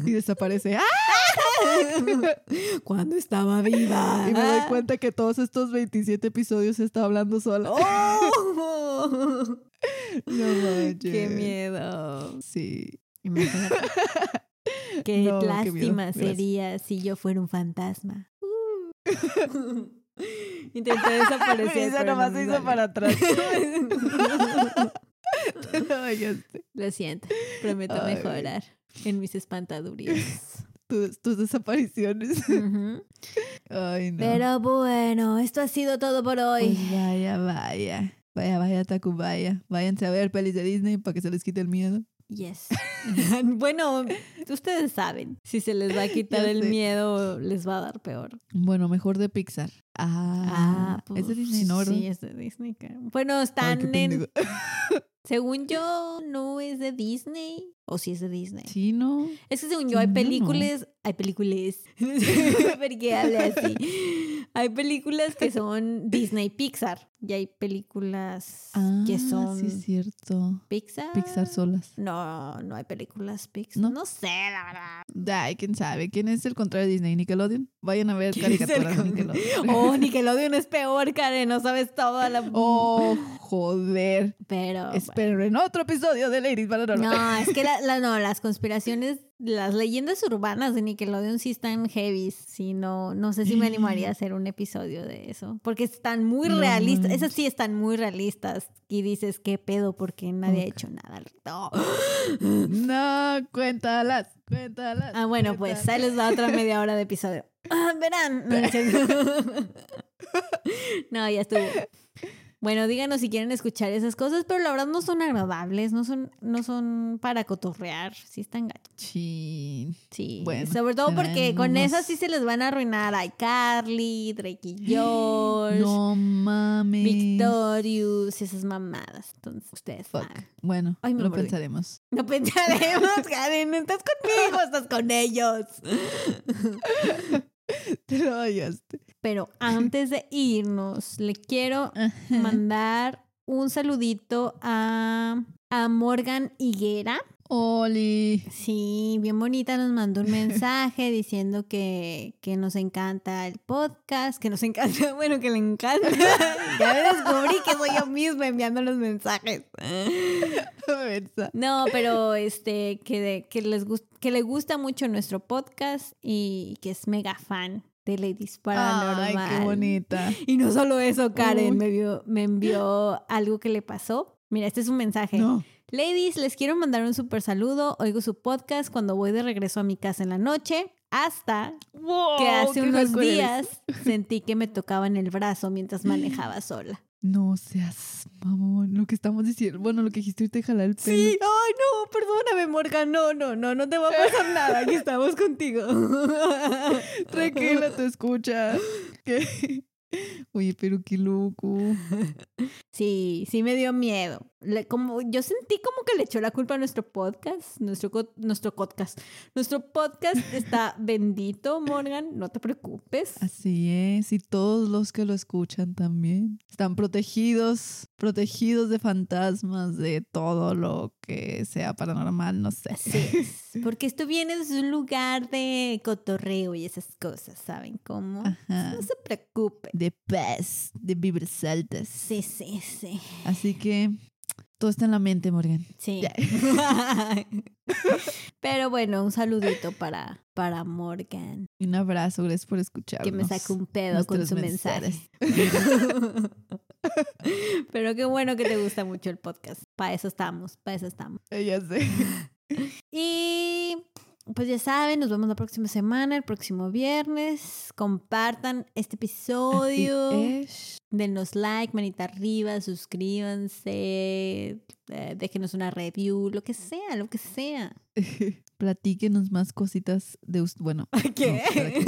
y desaparece. ¡Ah! Cuando estaba viva. Y me doy cuenta que todos estos 27 episodios estaba hablando sola. ¡Oh! No manches. ¡Qué miedo! Sí. Imagínate. Qué No, lástima sería si yo fuera un fantasma. Uh. Intenté desaparecer. Pero nomás no se hizo para atrás. Te lo siento. Prometo Ay. mejorar en mis espantadurías. Tus, tus desapariciones. Ay, no. Pero bueno, esto ha sido todo por hoy. Pues vaya, vaya. Vaya, vaya, Tacubaya. Váyanse a ver pelis de Disney para que se les quite el miedo. Yes. bueno, ustedes saben. Si se les va a quitar el sé. miedo, les va a dar peor. Bueno, mejor de Pixar. Ah, es de pues, Disney, ¿no? ¿verdad? Sí, es de Disney. Bueno, están en. Según yo, no es de Disney. O sí es de Disney. Sí, ¿no? Es que según yo hay no. películas. Hay películas. Porque habla así. Hay películas que son Disney Pixar. Y hay películas Ah, que son sí es cierto. Pixar. Pixar solas. No, no hay películas Pixar. ¿No? No, sé, la verdad. Ay, quién sabe. ¿Quién es el contrario de Disney? ¿Nickelodeon? Vayan a ver ¿Quién es el caricaturas de Nickelodeon. Oh, Nickelodeon es peor, Karen. No sabes toda la. Oh, joder. Pero. Espero en otro episodio de Ladies Paranormal. No, es que la, la- no, las conspiraciones, las leyendas urbanas de Nickelodeon sí están heavy. Sí, no, no sé si me animaría a hacer un episodio de eso. Porque están muy No realistas. Esas sí están muy realistas. Y dices, ¿qué pedo? Porque nadie ha hecho nada. No. No, cuéntalas, cuéntalas. Ah, bueno, pues ahí les da otra media hora de episodio. Ah, verán. No, ya estuvo. Bueno, díganos si quieren escuchar esas cosas, pero la verdad no son agradables, no son, no son para cotorrear, sí están gachos. Chin. Sí, Bueno, sobre todo porque con esas sí se les van a arruinar a iCarly, Drake y George, No mames. Victorious, esas mamadas. Entonces, ustedes Fuck. saben. Bueno, Ay, lo pensaremos. No pensaremos, Karen, estás conmigo, estás con ellos. Te lo vayaste. Pero antes de irnos, le quiero mandar un saludito a, a Morgan Higuera. Oli. Sí, bien bonita, nos mandó un mensaje diciendo que, que nos encanta el podcast, que nos encanta, bueno, que le encanta. ya me descubrí que soy yo misma enviando los mensajes. No, pero este, que, de- que, les que le gusta mucho nuestro podcast y que es mega fan de Ladies Paranormal. Ay, qué bonita. Y no solo eso, Karen Uy. me, vio- me envió algo que le pasó. Mira, este es un mensaje. No. Ladies, les quiero mandar un super saludo. Oigo su podcast cuando voy de regreso a mi casa en la noche. Hasta Wow, que hace unos eres. días sentí que me tocaban el brazo mientras manejaba sola. No seas mamón. Lo que estamos diciendo. Bueno, lo que dijiste ahorita jalar el pelo. Sí, ay no, perdóname, Morgan. No, no, no, no te va a pasar nada. Aquí estamos contigo. Tranquila, te escucha. ¿Qué? Oye, pero qué loco. Sí, sí me dio miedo. Le- como, yo sentí como que le echó la culpa a nuestro podcast, nuestro, nuestro podcast. Nuestro podcast está bendito, Morgan, no te preocupes. Así es. Y todos los que lo escuchan también están protegidos, protegidos de fantasmas, de todo lo que sea paranormal, no sé. Así es, porque esto viene desde un lugar de cotorreo y esas cosas, ¿saben cómo? Ajá. No se preocupe. De paz, de vibras altas. Sí, sí, sí. Así que todo está en la mente, Morgan. Sí. Pero bueno, un saludito para, para Morgan, Y un abrazo, gracias por escucharnos. que me sacó un pedo con su mensaje. Pero qué bueno que te gusta mucho el podcast. Para eso estamos, para eso estamos. Eh, Ya sé. Y pues ya saben, nos vemos la próxima semana, el próximo viernes. Compartan este episodio. Es. Denos like, manita arriba, suscríbanse, eh, déjenos una review, lo que sea, lo que sea. Platíquenos más cositas de us- Bueno, ¿Qué? ¿para qué?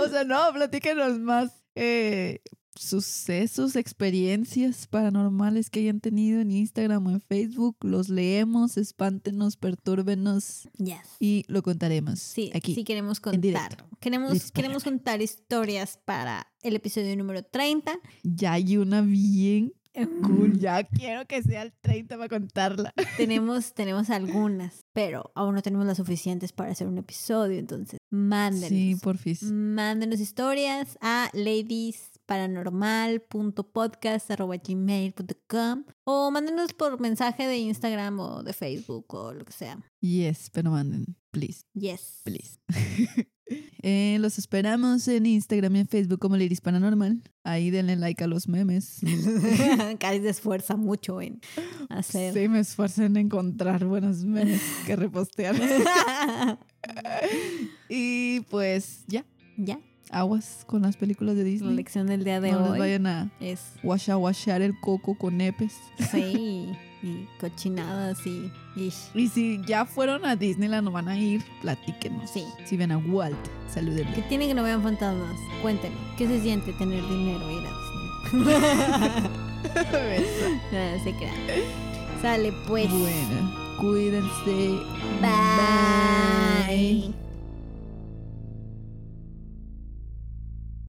o sea, no, platíquenos más eh, sucesos, experiencias paranormales que hayan tenido en Instagram o en Facebook. Los leemos, espántenos, pertúrbenos Yes. y lo contaremos Sí, aquí. sí queremos contar. Queremos, queremos contar historias para el episodio número 30. Ya hay una bien Mm. cool. Ya quiero que sea el 30 para contarla. tenemos, tenemos algunas, pero aún no tenemos las suficientes para hacer un episodio, entonces mándenos. Sí, porfis. Mándenos historias a ladiesparanormal.podcast.gmail.com o mándenos por mensaje de Instagram o de Facebook o lo que sea. Yes, pero manden, please, Yes. please. Eh, los esperamos en Instagram y en Facebook como Ladies Paranormal. Ahí denle like a los memes. Cari se esfuerza mucho en hacer. Sí, me esfuerzo en encontrar buenos memes que repostear. y pues ya, ya, aguas con las películas de la Disney. lección del día de no les hoy vayan a es washa washar el coco con nepes. sí, y cochinadas y, y Y si ya fueron a Disneyland o van a ir, platíquenos. Sí. Si ven a Walt, salúdenlo. que tiene que no vean fantasmas. Cuéntenme, ¿qué se siente tener dinero ir a Disney? no, no se crean. Sale pues. Bueno, cuídense. Bye.